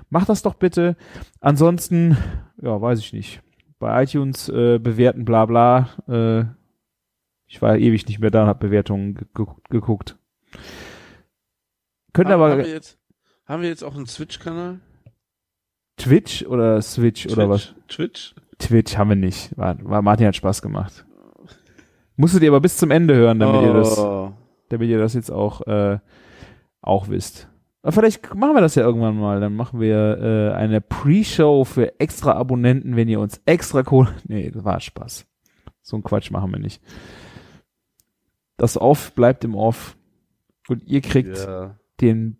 Macht das doch bitte. Ansonsten, ja, weiß ich nicht. Bei iTunes äh, bewerten, bla bla. Äh, ich war ewig nicht mehr da und habe Bewertungen ge geguckt- geguckt. Könnt haben, aber haben, wir jetzt, haben wir jetzt auch einen Switch-Kanal? Twitch oder Switch oder was? Twitch? Twitch haben wir nicht. War, war Martin hat Spaß gemacht. Musstet ihr aber bis zum Ende hören, damit ihr das, Oh. damit ihr das jetzt auch, äh, auch wisst. Aber vielleicht machen wir das ja irgendwann mal. Dann machen wir äh, eine Pre-Show für extra Abonnenten, wenn ihr uns extra Kohle. Nee, das war Spaß. So ein Quatsch machen wir nicht. Das Off bleibt im Off. Und ihr kriegt Ja. Den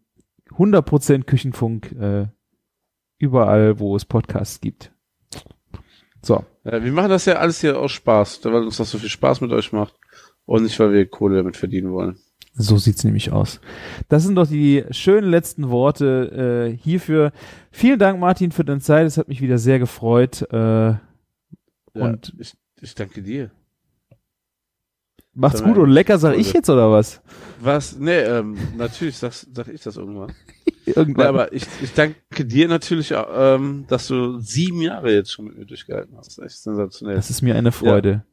100% Küchenfunk äh, überall, wo es Podcasts gibt. So. ja, wir machen das ja alles hier aus Spaß, weil uns das so viel Spaß mit euch macht und nicht, weil wir Kohle damit verdienen wollen. So sieht's nämlich aus. Das sind doch die schönen letzten Worte äh, hierfür. Vielen Dank, Martin, für deine Zeit. Es hat mich wieder sehr gefreut. Äh, Ja, Und- ich, ich danke dir. Macht's gut und lecker, sag ich jetzt oder was? Was? Nee, ähm, natürlich sag, sag ich das irgendwann. Irgendwann. Ja, aber ich, ich danke dir natürlich, ähm, dass du sieben Jahre jetzt schon mit mir durchgehalten hast. Echt sensationell. das ist mir eine Freude.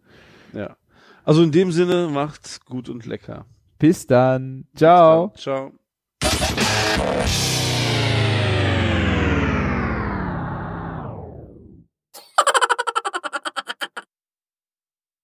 Ja. Also in dem Sinne, macht's gut und lecker. Bis dann. Ciao. Bis dann. Ciao.